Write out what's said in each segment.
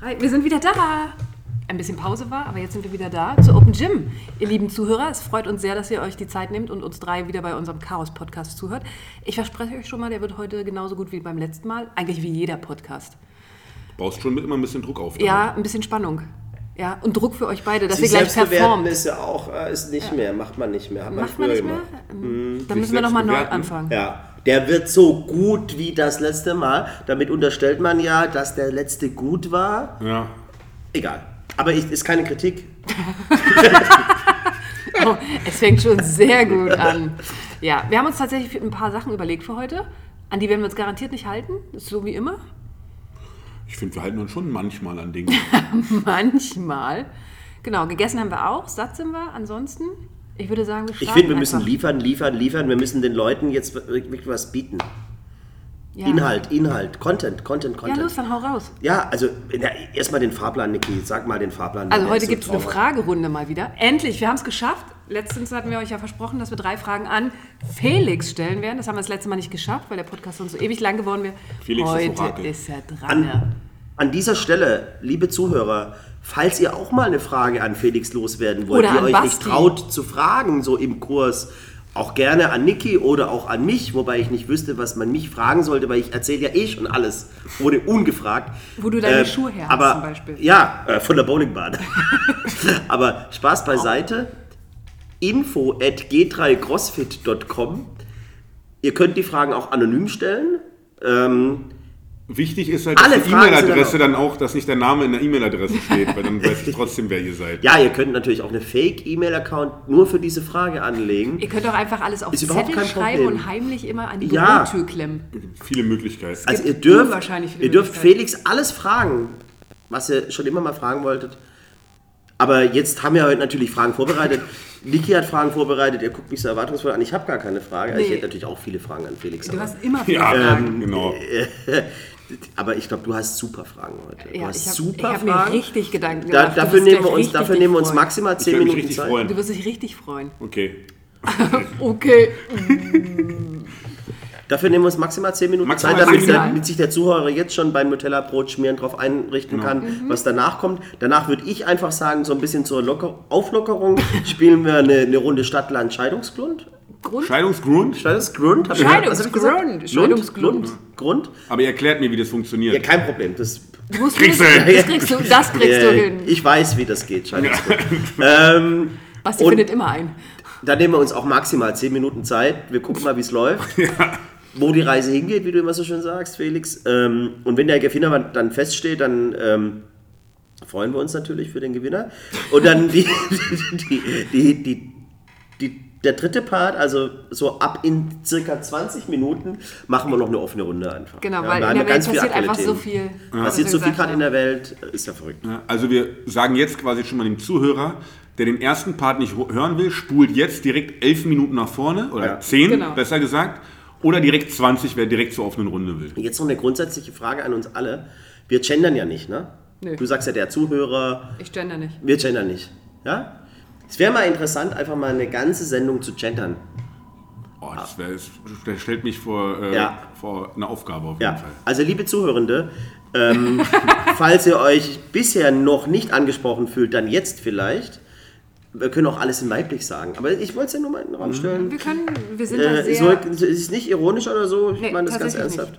drei. Wir sind wieder da. Ein bisschen Pause war, aber jetzt sind wir wieder da zu Open Gym. Ihr lieben Zuhörer, es freut uns sehr, dass ihr euch die Zeit nehmt und uns drei wieder bei unserem Chaos-Podcast zuhört. Ich verspreche euch schon mal, der wird heute genauso gut wie beim letzten Mal. Eigentlich wie jeder Podcast. Baust schon mit immer ein bisschen Druck auf. Ja, ein bisschen Spannung. Ja, und Druck für euch beide, dass Sie ihr gleich performt. ist ja auch, äh, ist nicht mehr, macht man nicht mehr, hat man Macht man früher nicht mehr? gemacht. Dann müssen wir nochmal neu anfangen. Ja, der wird so gut wie das letzte Mal. Damit unterstellt man ja, dass der letzte gut war. Ja. Egal. Aber ich, ist keine Kritik. Oh, es fängt schon sehr gut an. Ja, wir haben uns tatsächlich ein paar Sachen überlegt für heute. An die werden wir uns garantiert nicht halten. So wie immer. Ich finde, wir halten uns schon manchmal an Dingen. Manchmal. Genau, gegessen haben wir auch, satt sind wir. Ansonsten, ich würde sagen, wir Ich finde, wir müssen einfach. liefern, liefern, liefern. Wir müssen den Leuten jetzt wirklich was bieten. Ja. Inhalt, Inhalt, Content, Content, Ja, Content. los, dann hau raus. Ja, also ja, erstmal den Fahrplan, Niki. Sag mal den Fahrplan. Also heute ist gibt es eine. Fragerunde mal wieder. Endlich, wir haben es geschafft. Letztens hatten wir euch ja versprochen, dass wir drei Fragen an Felix stellen werden. Das haben wir das letzte Mal nicht geschafft, weil der Podcast sonst so ewig lang geworden wäre. Felix, heute Orakel. ist er dran. An, an dieser Stelle, liebe Zuhörer, falls ihr auch mal eine Frage an Felix loswerden wollt, Oder die euch Basti. nicht traut zu fragen, so im Kurs, auch gerne an Niki oder auch an mich, wobei ich nicht wüsste, was man mich fragen sollte, weil ich erzähle ja eh schon alles, ohne ungefragt. Wo du deine Schuhe her aber, zum Beispiel. Ja, äh, von der Bowlingbahn. aber Spaß beiseite. Info at g3crossfit.com. Ihr könnt die Fragen auch anonym stellen. Ähm, Wichtig ist halt, dass Alle die Fragen sind E-Mail-Adresse dann dann auch, dass nicht der Name in der E-Mail-Adresse steht, weil dann weiß ich trotzdem, wer ihr seid. Ja, ihr könnt natürlich auch eine Fake-E-Mail-Account nur für diese Frage anlegen. Ihr könnt auch einfach alles auf Ist Zettel schreiben Problem. und heimlich immer an die Ja. Bürotür klemmen. Viele Möglichkeiten. Also ihr gibt dürft, ihr dürft. Felix alles fragen, was ihr schon immer mal fragen wolltet. Aber jetzt haben wir heute natürlich Fragen vorbereitet. Niki hat Fragen vorbereitet, ihr guckt mich so erwartungsvoll an. Ich habe gar keine Frage. Also Ich Nee. hätte natürlich auch viele Fragen an Felix. Du aber- hast immer viele ja, Fragen. genau. Aber ich glaube, du hast super Fragen heute. Du Ja, hast ich habe hab mir Fragen. richtig Gedanken Da, gemacht. Du dafür nehmen wir uns, dafür nehmen wir uns maximal Ich 10 werde mich Minuten Zeit. freuen. Du wirst dich richtig freuen. Okay. Okay. Dafür nehmen wir uns maximal 10 Minuten Maximal Zeit, damit, 10 der, damit sich der Zuhörer jetzt schon beim Nutella-Brot schmieren darauf einrichten Genau. kann, Mhm. was danach kommt. Danach würde ich einfach sagen, so ein bisschen zur Locker Auflockerung spielen wir eine, eine Runde Stadtland Scheidungsgrund. Grund? Scheidungsgrund? Scheidungsgrund? Hab? Scheidungsgrund. Scheidungsgrund. Grund? Aber ihr erklärt mir, wie das Ja, funktioniert. kein Problem. Das, Du musst Kriegst hin. das kriegst du, das kriegst du hin. ich weiß, wie das geht. Scheidungsgrund. ähm, Basti findet immer ein. Dann nehmen wir uns auch maximal 10 Minuten Zeit. Wir gucken mal, wie es läuft. Wo die Reise hingeht, wie du immer so schön sagst, Felix. Ähm, und wenn der Gewinner dann feststeht, dann ähm, freuen wir uns natürlich für den Gewinner. Und dann die, die, die, die, die, der dritte Part, also so ab in circa 20 Minuten, machen wir noch eine offene Runde einfach. Genau, Ja, weil in der ja Welt passiert einfach so Themen. viel. Passiert was so viel gerade in der Welt, ist ja verrückt. Ja, Also wir sagen jetzt quasi schon mal dem Zuhörer, der den ersten Part nicht hören will, spult jetzt direkt elf Minuten nach vorne oder Ja. zehn, Genau. besser gesagt. Oder direkt 20, wer direkt zur offenen Runde will. Jetzt noch eine grundsätzliche Frage an uns alle. Wir gendern ja nicht, ne? Nö. Du sagst ja der Zuhörer, Ich gender nicht. Wir gendern nicht. Ja? Es wäre mal interessant, einfach mal eine ganze Sendung zu gendern. Oh, das, wär, das stellt mich vor, äh, Ja. vor eine Aufgabe auf jeden Ja. Fall. Also, liebe Zuhörende, ähm, falls ihr euch bisher noch nicht angesprochen fühlt, dann jetzt vielleicht. Wir können auch alles in weiblich sagen. Aber ich wollte es ja nur mal in den Raum stellen. Wir können, wir sind da Äh, sehr... soll, es ist nicht ironisch oder so, ich Nee, meine das ganz ernsthaft.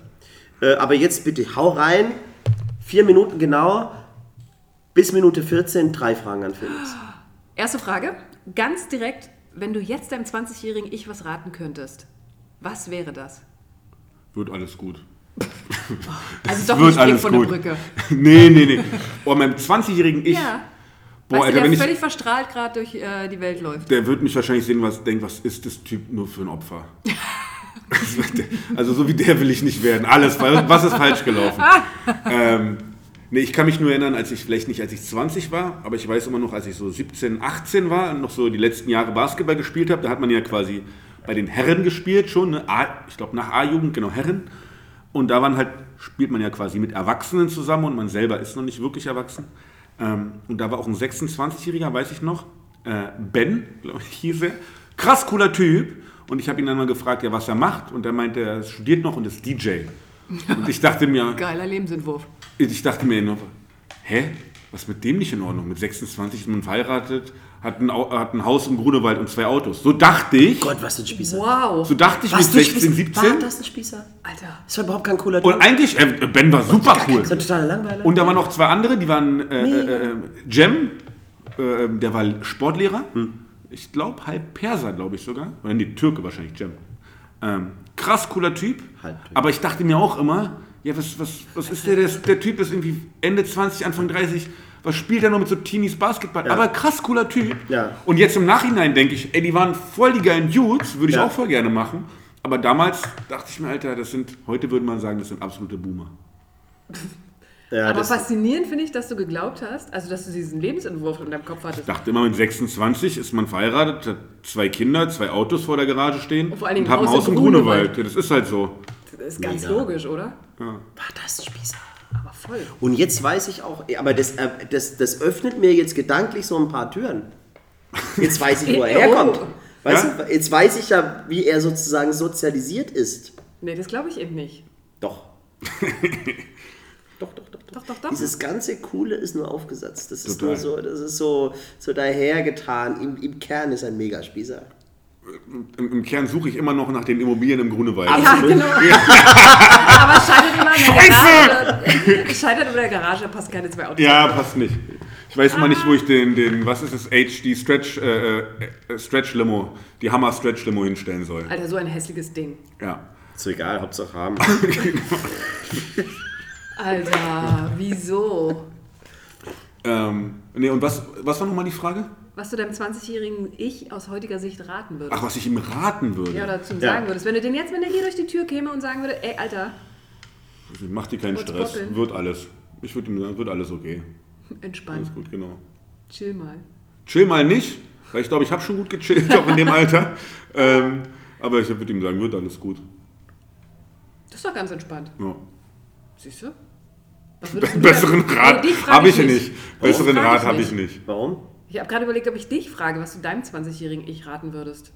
Äh, aber jetzt bitte, hau rein. Vier Minuten genau. Bis Minute 14, drei Fragen an Felix. Erste Frage, ganz direkt, wenn du jetzt deinem 20-jährigen Ich was raten könntest, was wäre das? Wird alles gut. Also doch Wird nicht alles von gut. der Brücke. nee, nee, nee. Oh, meinem 20-jährigen Ich, Ja. Boah, weißt Alter, du, der ich, völlig verstrahlt gerade durch äh, die Welt läuft. der wird mich wahrscheinlich sehen, was denkt, was ist das Typ nur für ein Opfer? also so wie der will ich nicht werden. Alles, was ist falsch gelaufen? ähm, nee, ich kann mich nur erinnern, als ich, vielleicht nicht als ich 20 war, aber ich weiß immer noch, als ich so 17, 18 war und noch so die letzten Jahre Basketball gespielt habe, da hat man ja quasi bei den Herren gespielt schon, ne? A, ich glaube nach A-Jugend, genau Herren. Und da waren halt, spielt man ja quasi mit Erwachsenen zusammen und man selber ist noch nicht wirklich erwachsen. Ähm, und da war auch ein 26-Jähriger, weiß ich noch, äh, Ben, glaube ich, hieß er. Krass cooler Typ. Und ich habe ihn dann mal gefragt, ja, was er macht. Und er meinte, er studiert noch und ist DJ. Und ich dachte mir, Geiler Lebensentwurf. ich dachte mir hä, was ist mit dem nicht in Ordnung? Mit 26 ist man verheiratet, hat ein, hat ein Haus im Grunewald und zwei Autos. So dachte ich, Gott, was für ein Spießer. Wow. so dachte ich Was mit für ein 16, Spießer. 17. War das ein Spießer? Alter. Das war überhaupt kein cooler Und Typ. eigentlich, äh, Ben war super cool. Das ist ein totaler Langweiler. Und da waren noch zwei andere, die waren äh, äh, äh, Jem, äh, der war Sportlehrer. Ich glaube, halb Perser, glaube ich sogar. Oder nee, Türke wahrscheinlich, Jem. Ähm, krass cooler Typ. Halb Türke. Aber ich dachte mir auch immer, ja, was, was, was ist der, der? Der Typ ist irgendwie Ende 20, Anfang 30. Was spielt er noch mit so Teenies Basketball? Aber krass cooler Typ. Ja. Und jetzt im Nachhinein denke ich, ey, die waren voll die geilen Dudes, würde ich Ja. auch voll gerne machen. Aber damals dachte ich mir, Alter, das sind, heute würde man sagen, das sind absolute Boomer. ja, Aber das, faszinierend finde ich, dass du geglaubt hast, also dass du diesen Lebensentwurf in deinem Kopf hattest. dachte immer, mit 26 ist man verheiratet, hat zwei Kinder, zwei Autos vor der Garage stehen Und vor allen Dingen hat ein Haus im Grunewald. Grunewald. Ja, das ist halt so. Das ist ganz Mega. logisch, oder? war das Spießer. Aber voll. Und jetzt weiß ich auch, aber das, äh, das, das öffnet mir jetzt gedanklich so ein paar Türen. Jetzt weiß ich, wo er Oh. herkommt. Weißt Ja? du, jetzt weiß ich ja, wie er sozusagen sozialisiert ist. Nee, das glaube ich eben nicht. Doch. doch, doch, doch, doch. Doch, doch, doch. Dieses ganze Coole ist nur aufgesetzt. Das ist Total. nur so, das ist so, so dahergetan. Im, Im Kern ist er ein Megaspießer. Im, Im Kern suche ich immer noch nach den Immobilien im Grunewald. Ja, genau. Aber es scheitert immer in der Garage. Es scheitert in der Garage, da passt keine zwei Autos. Ja, passt nicht. Ich weiß immer nicht, wo ich den, den was ist es, HD Stretch, äh, äh, Stretch Limo, die Hammer Stretch Limo hinstellen soll. Alter, so ein hässliches Ding. Ja. Ist so egal, Hauptsache haben. Alter, wieso? Ähm, nee, und was, was war nochmal die Frage? Was du deinem 20-jährigen Ich aus heutiger Sicht raten würdest. Ach, was ich ihm raten würde. Ja, oder zu ihm Ja. sagen würdest. Wenn du den jetzt, wenn der hier durch die Tür käme und sagen würde, ey, Alter, Mach dir keinen Stress, boppeln. wird alles. Ich würde ihm sagen, wird alles okay. entspann, Alles gut, genau. chill mal. Chill mal nicht, weil ich glaube, ich habe schon gut gechillt, auch in dem Alter. Ähm, aber ich würde ihm sagen, wird alles gut. Das ist doch ganz entspannt. Ja. Siehst du? Besseren Rat Nee, habe ich nicht. Besseren Rat ich habe ich nicht. Warum? Ich habe gerade überlegt, ob ich dich frage, was du deinem 20-jährigen Ich raten würdest.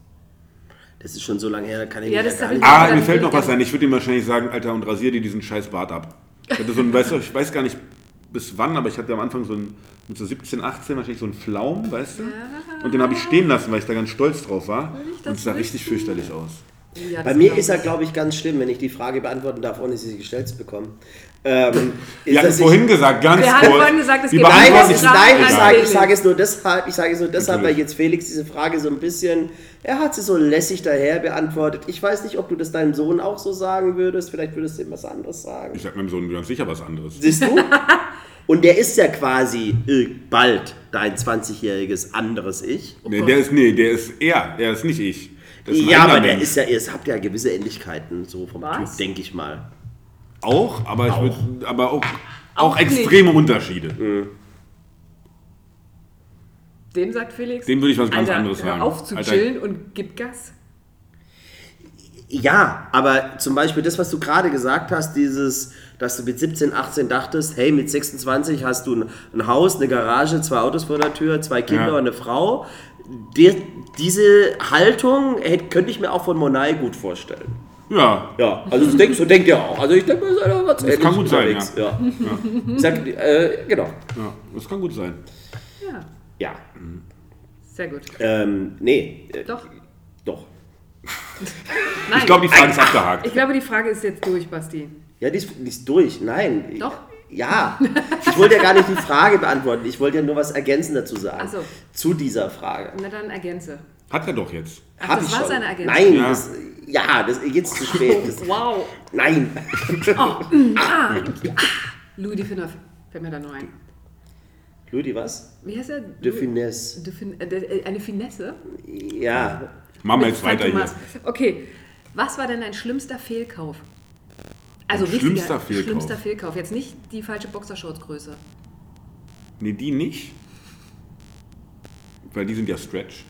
Das ist schon so lange her, da kann ich Ja, mich das ja gar nicht. ich- Ah, mir fällt noch was ein. Ich würde ihm wahrscheinlich sagen, Alter, und rasier dir diesen scheiß Bart ab. Ich hatte so ein, weißt du, ich weiß gar nicht bis wann, aber ich hatte am Anfang so ein, mit so 17, 18 wahrscheinlich so einen Flaum, weißt du? Und den habe ich stehen lassen, weil ich da ganz stolz drauf war. Und es sah richtig fürchterlich aus. Ja, Bei mir ist er, glaube ich, ganz schlimm, wenn ich die Frage beantworten darf, ohne sie gestellt zu bekommen. Ähm, ist, Wir hatten ich- vorhin gesagt, ganz Wir kurz. vorhin gesagt, es gibt Nein, Fragen nein, ich sage, ich Felix. sage es nur deshalb, ich sage es nur deshalb, weil Natürlich. jetzt Felix diese Frage so ein bisschen, er hat sie so lässig daher beantwortet. Ich weiß nicht, ob du das deinem Sohn auch so sagen würdest, vielleicht würdest du ihm was anderes sagen. Ich sag meinem Sohn ganz sicher was anderes. Siehst du? Und der ist ja quasi äh, bald dein 20-jähriges anderes Ich. Nee, der ist, nee, der ist er, er ist nicht ich. Das ist Ja, aber der Mensch. ist ja, ihr habt ja gewisse Ähnlichkeiten, so vom Was? Typ, denke ich mal. Auch, aber, ich würd, aber auch, auch, Auch nicht. extreme Unterschiede. Dem sagt Felix. Dem würde ich was ganz Alter, anderes hör sagen. auf zu Alter. chillen und gib Gas. Ja, aber zum Beispiel das, was du gerade gesagt hast, dieses, dass du mit 17, 18 dachtest, hey, mit 26 hast du ein, ein Haus, eine Garage, zwei Autos vor der Tür, zwei Kinder Ja. und eine Frau. Die, diese Haltung hätte, könnte ich mir auch von Monai gut vorstellen. Ja, Ja, also das denk, so denkt er auch. Also ich denke, das ist einer was Das kann gut sein, unterwegs. Ja. Ich sag, äh, genau. ja, das kann gut sein. Ja, Ja. sehr gut. Ähm, nee. Äh, Doch. Doch. Nein. Ich glaube, die Frage ist abgehakt. Ich glaube, die Frage ist jetzt durch, Basti. Ja, die ist, die ist durch. Nein. Doch. Ja. Ich wollte ja gar nicht die Frage beantworten. Ich wollte ja nur was ergänzend dazu sagen. Ach so. Zu dieser Frage. Na dann ergänze. Hat er doch jetzt. Ach, Hab das ich war schon. seine Ergänzung. Nein, Ja. das, ja, das jetzt zu spät. Das, Wow. nein. Louis de Finneuf fällt mir da noch ein. Ludi, was? Wie heißt er? De Finesse. De fin äh, de- äh, eine Finesse? Ja. Machen wir jetzt weiter hier. Okay, was war denn dein schlimmster Fehlkauf? Also Ein richtiger, schlimmster Fehlkauf? schlimmster Fehlkauf. Jetzt nicht die falsche Boxershortsgröße. Nee, die nicht. Weil die sind ja Stretch.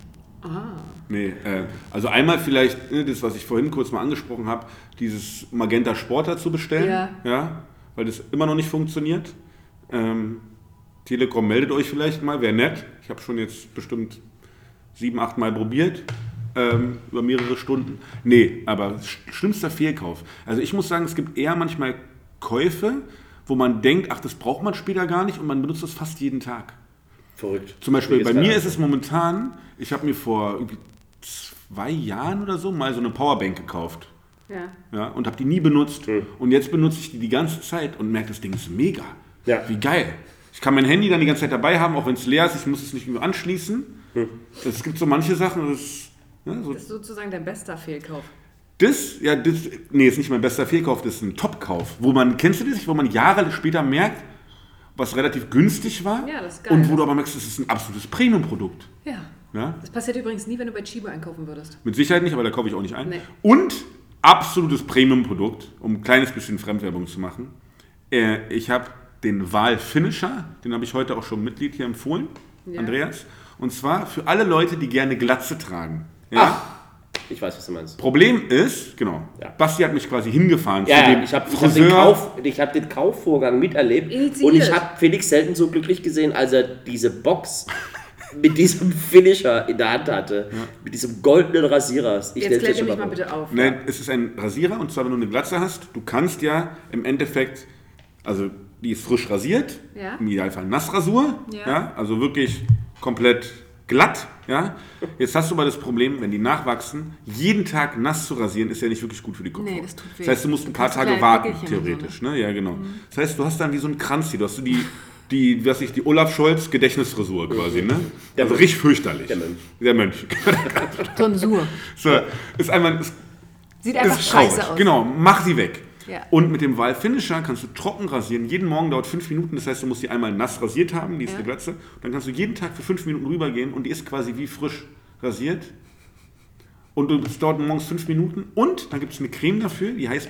Ah. Nee, äh, also einmal vielleicht, ne, das, was ich vorhin kurz mal angesprochen habe, dieses Magenta Sporter zu bestellen. Ja. ja weil das immer noch nicht funktioniert. Ähm, Telekom meldet euch vielleicht mal, wäre nett. Ich habe schon jetzt bestimmt sieben, acht Mal probiert. Ähm, über mehrere Stunden. Nee, aber sch- schlimmster Fehlkauf. Also ich muss sagen, es gibt eher manchmal Käufe, wo man denkt, ach, das braucht man später gar nicht und man benutzt das fast jeden Tag. Verrückt. Zum Beispiel bei mir ist es momentan, ich habe mir vor irgendwie zwei Jahren oder so mal so eine Powerbank gekauft. Ja. Ja, und habe die nie benutzt. Hm. Und jetzt benutze ich die die ganze Zeit und merke, das Ding ist mega. Ja. Wie geil. Ich kann mein Handy dann die ganze Zeit dabei haben, auch wenn es leer ist. Ich muss es nicht mehr anschließen. Hm. Es gibt so manche Sachen, das, ja, so Das ist sozusagen dein bester Fehlkauf. das, ja, das, nee, ist nicht mein bester Fehlkauf, das ist ein Top-Kauf. Wo man, kennst du das, wo man Jahre später merkt, was relativ günstig war Ja, das ist geil. und wo du aber merkst, das ist ein absolutes Premium-Produkt. Ja. Ja? Das passiert übrigens nie, wenn du bei Chibo einkaufen würdest. Mit Sicherheit nicht, aber da kaufe ich auch nicht ein. Nee. Und absolutes Premium-Produkt, um ein kleines bisschen Fremdwerbung zu machen. Äh, ich habe den Wahl Finisher, den habe ich heute auch schon Mitglied hier empfohlen, Ja. Andreas. Und zwar für alle Leute, die gerne Glatze tragen. Ja? Ich weiß, was du meinst. Problem ist, genau, Ja. Basti hat mich quasi hingefahren Ja, zu ja, dem ich habe hab den, Kauf, ich hab den Kaufvorgang miterlebt Initiiert. und ich habe Felix selten so glücklich gesehen, als er diese Box mit diesem Finisher in der Hand hatte. Mit diesem goldenen Rasierer. Ich Jetzt schon mich mal vor. bitte auf. Nein, es ist ein Rasierer und zwar, wenn du eine Glatze hast, du kannst ja im Endeffekt, also die ist frisch rasiert, Ja. im Idealfall Nassrasur, Ja. ja. also wirklich komplett glatt, ja. Jetzt hast du aber das Problem, wenn die nachwachsen, jeden Tag nass zu rasieren, ist ja nicht wirklich gut für die Kopfhaut. Nee, das tut weh. Das heißt, du musst ein paar Tage warten, so, theoretisch, ne? Ja, genau. Das heißt, du hast dann wie so einen Kranz hier, du hast so die, die, was ich, die Olaf Scholz Gedächtnisfrisur quasi, ne? Der also Mönch. richtig fürchterlich. Der Mönch. Der Mönch. Tonsur. so, ist einmal, ist Sieht einfach ist scheiße aus. Genau, mach sie weg. Ja. Und mit dem Wahl Finisher kannst du trocken rasieren. Jeden Morgen dauert fünf Minuten. Das heißt, du musst die einmal nass rasiert haben, die ist Ja. eine Glatze. Dann kannst du jeden Tag für fünf Minuten rübergehen und die ist quasi wie frisch rasiert. Und du- es dauert morgens fünf Minuten. Und dann gibt es eine Creme dafür, die heißt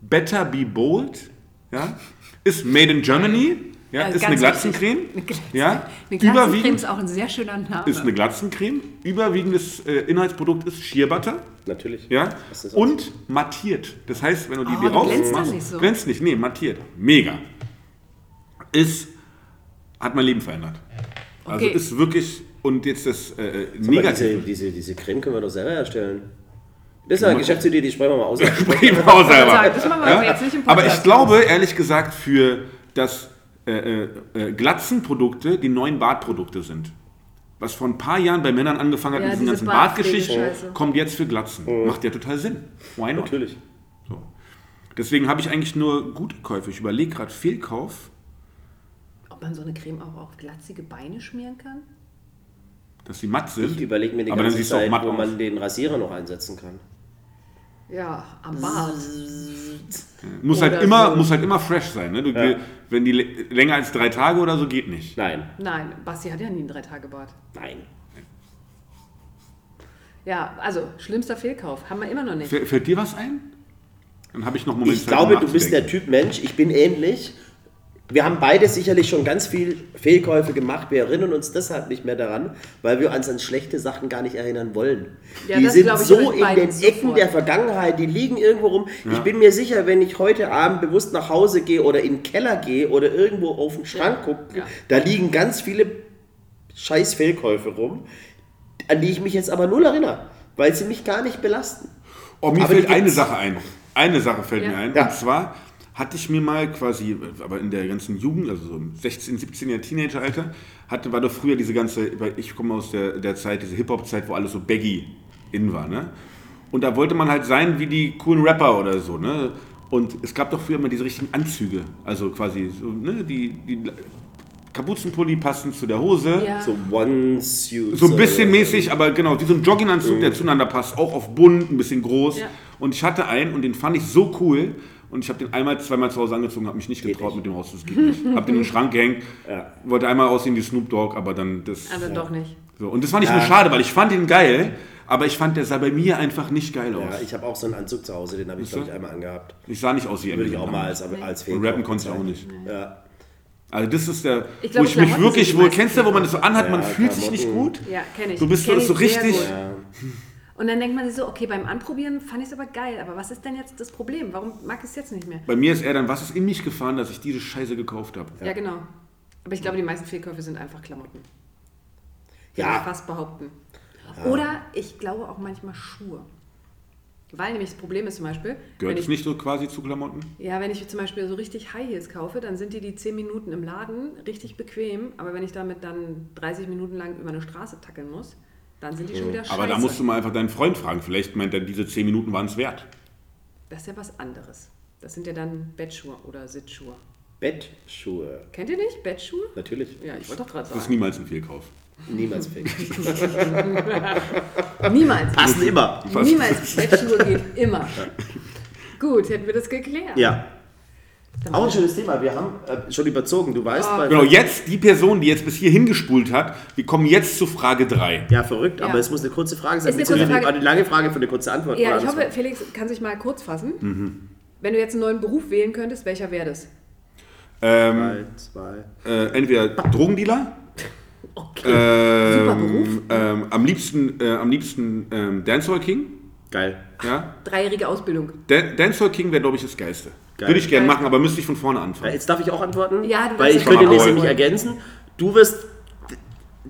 Better Be Bold. Ja? Ist made in Germany. Ja, Also ist eine Glatzencreme. Eine Glatze- Ja, Eine Glatzencreme ist auch ein sehr schöner Name. ist eine Glatzencreme. Überwiegendes äh, Inhaltsprodukt ist Sheer Butter. Natürlich. Ja? Und mattiert. Das heißt, wenn du die, Oh, raus glänzt machst, nicht so. glänzt nicht, nee, mattiert. Mega. Ist, hat mein Leben verändert. Also Okay. ist wirklich, und jetzt das äh, diese, Negative. diese, diese Creme können wir doch selber herstellen. Das ist eine Geschäftsidee, die sprechen wir mal aus. Sprechen wir auch selber. das machen wir aber jetzt nicht im Aber ich glaube, ehrlich gesagt, für das äh, äh, äh, Glatzenprodukte die neuen Bartprodukte sind. Was vor ein paar Jahren bei Männern angefangen hat Ja, mit diesen diese ganzen Bartgeschichten, kommt jetzt für Glatzen. Macht ja total Sinn. Why not? Natürlich. So. Deswegen habe ich eigentlich nur gute Käufe. Ich überlege gerade Fehlkauf, Ob man so eine Creme auch auf glatzige Beine schmieren kann? dass sie matt Ich sind. überlege mir die Aber dann ganze du auch Zeit, matt wo man den Rasierer noch einsetzen kann. Ja, am Bart. Muss halt, immer, so. muss halt immer fresh sein. Ne? Du, Ja. Wenn die länger als drei Tage oder so geht nicht. Nein, Nein, Basti hat ja nie einen Drei-Tage-Bart. nein. Ja, also, schlimmster Fehlkauf. Haben wir immer noch nicht. Fällt, fällt dir was ein? Dann habe ich noch einen Moment Ich glaube, du bist der. Typ Mensch. Ich bin ähnlich. Wir haben beide sicherlich schon ganz viel Fehlkäufe gemacht. Wir erinnern uns deshalb nicht mehr daran, weil wir uns an schlechte Sachen gar nicht erinnern wollen. Ja, die das sind so in den Ecken sofort. der Vergangenheit, die liegen irgendwo rum. Ich bin mir sicher, wenn ich heute Abend bewusst nach Hause gehe oder in den Keller gehe oder irgendwo auf den Schrank gucke, Ja. da liegen ganz viele scheiß Fehlkäufe rum, an die ich mich jetzt aber null erinnere, weil sie mich gar nicht belasten. Oh, mir Aber fällt eine. Sache ein. Eine Sache fällt Ja. mir ein. Ja. Und zwar hatte ich mir mal quasi, aber in der ganzen Jugend, also so im 16, 17er Teenageralter, hatte, war doch früher diese ganze, ich komme aus der, der Zeit, diese Hip-Hop-Zeit, wo alles so baggy in war, ne? Und da wollte man halt sein wie die coolen Rapper oder so, ne? Und es gab doch früher immer diese richtigen Anzüge, also quasi so, ne? Die, die Kapuzenpulli passend zu der Hose. Ja. So One-Suit. So ein bisschen mäßig, aber genau, wie so ein Jogginganzug, der zueinander passt, auch auf bunt, ein bisschen groß. Ja. Und ich hatte einen und den fand ich so cool. Und ich habe den einmal, zweimal zu Hause angezogen, habe mich nicht getraut nicht. mit dem raus, das geht nicht. Habe den in den Schrank gehängt, Ja. wollte einmal aussehen wie Snoop Dogg, aber dann das. Aber doch nicht. So. Und das fand ich Ja. nur schade, weil ich fand ihn geil, aber ich fand, der sah bei mir einfach nicht geil aus. Ja, ich habe auch so einen Anzug zu Hause, den habe ich, glaube ich, einmal angehabt. Ich sah nicht aus wie Würde ich Eminem auch mal als, als Und rappen konnte ich auch nicht. Ja. Also das ist der, Ich glaube, wo ich mich wirklich meisten kennst du, wo man das so anhat, man Ja, fühlt sich nicht gut. Ja, kenne ich. Du bist so- so richtig- gut. Ja. Und dann denkt man sich so, okay, beim Anprobieren fand ich es aber geil, aber was ist denn jetzt das Problem? Warum mag ich es jetzt nicht mehr? Bei mir ist eher dann, was ist in mich gefahren, dass ich diese Scheiße gekauft habe. Ja, genau. Aber ich glaube, die meisten Fehlkäufe sind einfach Klamotten. Würde Ja. ich fast behaupten. Oder ich glaube auch manchmal Schuhe. Weil nämlich das Problem ist zum Beispiel, Gehört es ich, nicht so quasi zu Klamotten? ja, wenn ich zum Beispiel so richtig High Heels kaufe, dann sind die die 10 Minuten im Laden richtig bequem, aber wenn ich damit dann 30 Minuten lang über eine Straße tackeln muss, dann sind die schon wieder scheiße. Aber da musst du mal einfach deinen Freund fragen. Vielleicht meint er, diese 10 Minuten waren es wert. Das ist ja was anderes. Das sind ja dann Bettschuhe oder Sitzschuhe. Bettschuhe. Kennt ihr nicht? Bettschuhe? Natürlich. Ja, ich wollte doch gerade Das ist sagen. niemals ein Fehlkauf. Niemals fake. Niemals. Passen immer. Niemals. Bettschuhe geht immer. Gut, hätten wir das geklärt. Ja. Dann Auch ein schönes Thema. Wir haben äh, schon überzogen. Du weißt, bei Genau, jetzt die Person, die jetzt bis hier hingespult hat, wir kommen jetzt zu Frage 3. Ja, verrückt, Ja. aber es muss eine kurze Frage sein. Ist eine kurze Frage. Eine lange Frage für eine kurze Antwort. Ja, ich hoffe, Felix kann sich mal kurz fassen. Mhm. Wenn du jetzt einen neuen Beruf wählen könntest, welcher wäre das? Ähm, Drei, zwei. äh, entweder Drogendealer, Okay. ähm, Super Beruf. Ähm, am liebsten, äh, am liebsten ähm, Dancehall King. Geil. Ja? Dreijährige Ausbildung. Dan Dancehall King wäre, glaube ich, das Geilste. Geil. Würde ich gerne machen, aber müsste ich von vorne anfangen. Jetzt darf ich auch antworten? Ja, du Weil ich könnte nämlich ergänzen. Du wirst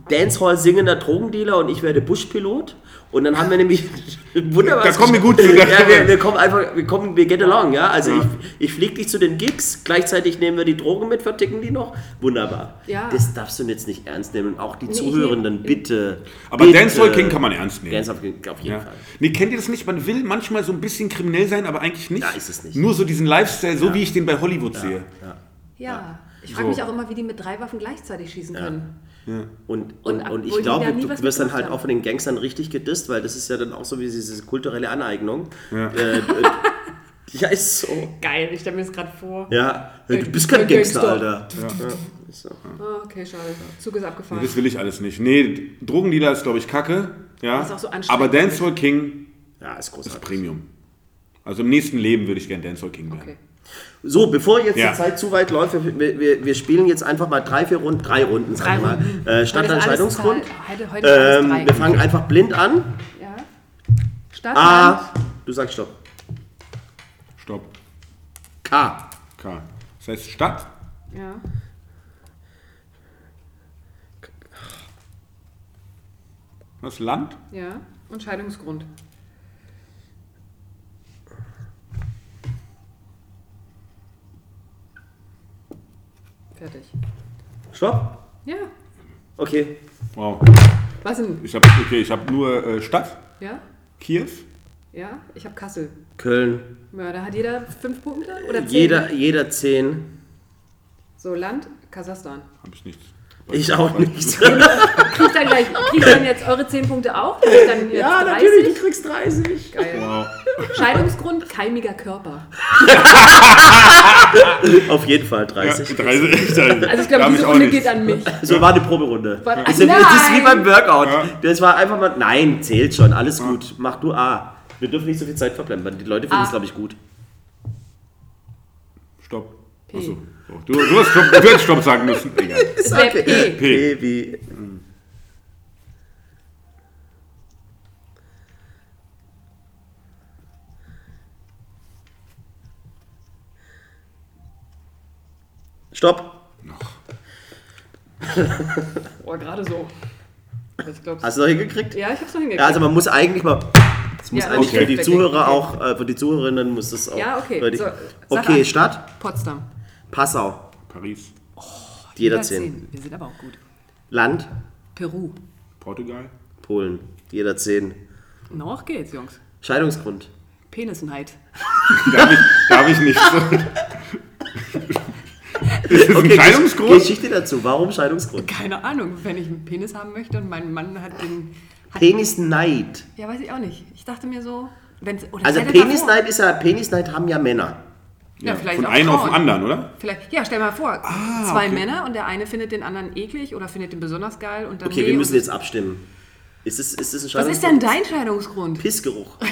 Dancehall singender Drogendealer und ich werde Buschpilot. Und dann haben wir nämlich wunderbar. Da kommen wir gut Ja, zusammen. wir, wir kommen einfach, wir kommen, wir get along, ja. Also ich, ich fliege dich zu den Gigs, gleichzeitig nehmen wir die Drogen mit, verticken die noch. Wunderbar. Ja. Das darfst du jetzt nicht ernst nehmen. Auch die Nee, Zuhörenden, bitte. Aber bitte. Dancehall King kann man ernst nehmen. Dancehall King auf jeden Ja. Fall. Nee, kennt ihr das nicht? Man will manchmal so ein bisschen kriminell sein, aber eigentlich nicht. Ja, ist es nicht. Nur so diesen Lifestyle, so wie ich den bei Hollywood sehe. Ja. Ich frage So. mich auch immer, wie die mit drei Waffen gleichzeitig schießen können. Und, Und und, und ich glaube, du wirst dann halt haben. auch von den Gangstern richtig gedisst, weil das ist ja dann auch so wie diese kulturelle Aneignung. Ja. Äh, äh, ja, ist so. Geil, ich stelle mir das gerade vor. Ja, du Äh, bist kein Gangster, Gangster. Alter. Ja. ist so. Ah, okay, schade. Zug ist abgefahren. Das will ich alles nicht. Nee, Drogendealer ist, glaube ich, kacke. Ja. Das ist auch so anstrengend. aber Dancehall King ja, ist ist großartig. Premium. Also im nächsten Leben würde ich gerne Dancehall King werden. Okay. So, bevor jetzt Ja. die Zeit zu weit läuft, wir, wir, wir spielen jetzt einfach mal drei, vier Runden, drei Runden, sag Drei ich mal. Runden. Äh, Stadtentscheidungsgrund. Ähm, wir fangen einfach blind an. Ja. Stadt, Land. A. Du sagst Stopp. Stopp. K. K. Das heißt Stadt, Ja. was Land, Ja. Und Scheidungsgrund. Fertig. Stopp. Ja. Okay. Wow. Was denn? Ich habe okay, ich habe nur äh, Stadt, Ja? Kiew, Ja? Ich habe Kassel. Köln. Ja, da hat jeder fünf Punkte? Oder zehn? Jeder, jeder zehn. So, Land, Kasachstan. habe ich nichts. Ich auch nicht. Kriegt dann gleich, kriegt dann jetzt eure zehn Punkte auch? Kriegt dann jetzt 30? du kriegst 30. Geil. Wow. Scheidungsgrund, keimiger Körper. Auf jeden Fall Ja, 30. 30. Also ich glaube, diese Runde geht an mich. So war eine Proberunde. War- Das ist, das ist wie beim Workout. Ja. Das war einfach mal. Nein, zählt schon, alles gut. Mach du A. Wir dürfen nicht so viel Zeit verplempern. Die Leute finden es, glaube ich, gut. Stopp. P. Achso. So. Du, du, hast Stopp, du hättest Stopp sagen müssen. Egal. Es wäre P. P wie. Stopp. Oh, gerade so. Glaub's. Hast du noch hingekriegt? ja, ich hab's noch hingekriegt. Ja, also man muss eigentlich mal. Das muss Ja, eigentlich okay. für die Okay. Zuhörer Okay. auch, äh, für die Zuhörerinnen muss das auch. Ja, okay. So, okay, an. Stadt, Potsdam. Passau, Paris, jeder 10. Wir sind aber auch gut. Land, Peru. Portugal, Polen, jeder 10. Noch geht's, Jungs. Scheidungsgrund, Penisneid. Da habe ich, da hab ich nichts. Ist das ein Scheidungsgrund? Geschichte dazu, warum Scheidungsgrund? Keine Ahnung, wenn ich einen Penis haben möchte und mein Mann hat den. Hat, Penisneid. ja, weiß ich auch nicht. Ich dachte mir so. Wenn's, oder Also Penisneid ist ja, Penisneid haben ja Männer. Ja, vielleicht Von auch einem auf den anderen, oder? Vielleicht, ja, stell mal vor, Ah, zwei okay. Männer und der eine findet den anderen eklig oder findet den besonders geil und dann. Okay, nee, wir müssen jetzt abstimmen. Ist es, ist es ein Was ist denn dein Scheidungsgrund? Pissgeruch.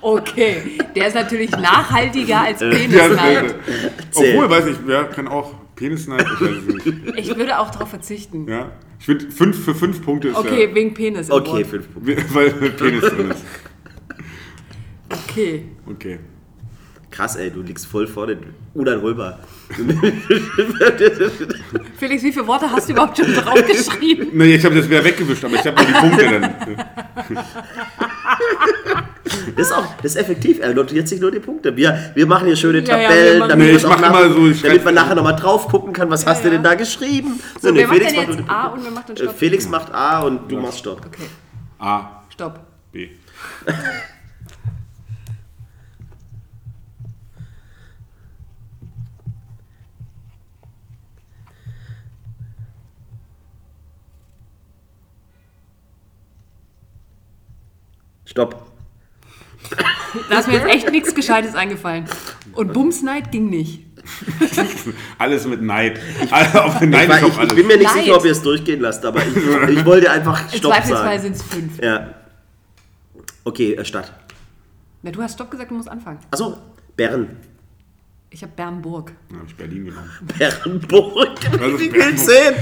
Okay, der ist natürlich nachhaltiger als Ja, Penisneid. Obwohl, weiß ich, wer kann auch Penisneid? Ich weiß es nicht. Ich würde auch darauf verzichten. Ja. Ich finde, fünf für fünf Punkte ist Okay, wegen Penis. Okay, fünf Punkte. ja. Weil Penis drin ist. Okay. Okay. Krass, ey, du liegst voll vorne. Uneinholbar. Felix, wie viele Worte hast du überhaupt schon draufgeschrieben? Nee, ich habe das wieder weggewischt, aber ich habe nur die Punkte dann. Das ist auch das ist effektiv. Er notiert sich nur die Punkte. Wir, wir machen hier schöne Ja, ja, wir Tabellen, machen- damit, Nee, wir ich mach nachher- immer so, ich damit man nachher nochmal drauf gucken kann, was hast du ja. denn da geschrieben. So, wer macht Felix denn macht die A und wer macht dann Äh, Stopp? Felix macht A und du machst Stopp. Okay, A, Stopp. B. Stopp. Da ist mir jetzt echt nichts Gescheites eingefallen. Und Bumsnight ging nicht. Alles mit Neid. Also, auf Neid Ich, war- ich, ich bin mir nicht Leid. sicher, ob ihr es durchgehen lasst, aber ich, ich wollte einfach Stopp Zweifelsfall sagen. sind es fünf. Ja. Okay, äh, Stadt. Na, du hast Stopp gesagt, du musst anfangen. Achso, Bern. Ich habe Bernburg. Da habe ich Berlin genommen. Bernburg. Bernburg? willst sehen?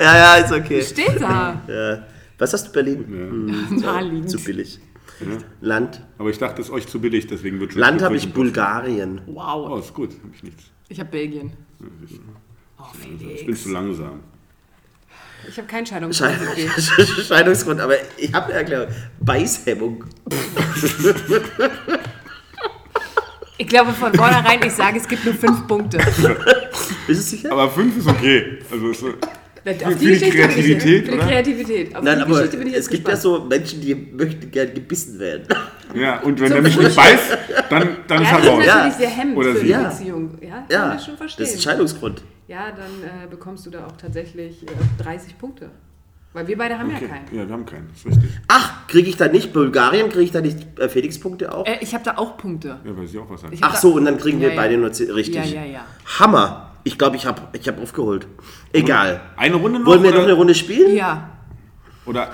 Ja, ja, ist okay. Steht da. Ja. Was hast du Berlin? Hm, Naheliegend. zu billig. Land. Aber ich dachte, es ist euch zu billig, deswegen wird schon. Land habe ich Bulgarien. Wow. Oh, ist gut, habe ich nichts. Ich habe Belgien. Oh, Ich bin Felix. zu langsam. Ich habe keinen Scheidungsgrund. Scheidungsgrund, aber ich habe eine Erklärung. Beißhemmung. Ich glaube von vornherein, ich sage, es gibt nur fünf Punkte. Bist du sicher? Aber fünf ist okay. Also ist, so- Auf Für die Geschichte bin ich- Kreativität, Für die oder? Kreativität. Auf Nein, die aber Geschichte bin ich es gibt ja gespannt. so Menschen, die möchten gern gebissen werden. ja, und wenn Zum er mich nicht beißt, dann, dann ist Ja, er das ist raus. Ja. natürlich sehr hemmend Oder für sie. die Ja. Beziehung. Ja, kann Ja, ich schon verstehen. das ist ein Scheidungsgrund. Ja, dann äh, bekommst du da auch tatsächlich äh, 30 Punkte. Weil wir beide haben Okay. ja keinen. Ja, wir haben keinen. Das ist richtig. Ach, kriege ich da nicht Bulgarien, kriege ich da nicht äh, Felix-Punkte auch? Äh, ich habe da auch Punkte. Ja, weil sie auch was hat. Ich hab Ach so, und dann kriegen wir Ja, beide ja. nur richtig. Ja, ja, ja. Hammer. Ich glaube, ich habe ich hab aufgeholt. Egal. Eine Runde noch? Wollen wir oder, noch eine Runde spielen? Ja. Oder,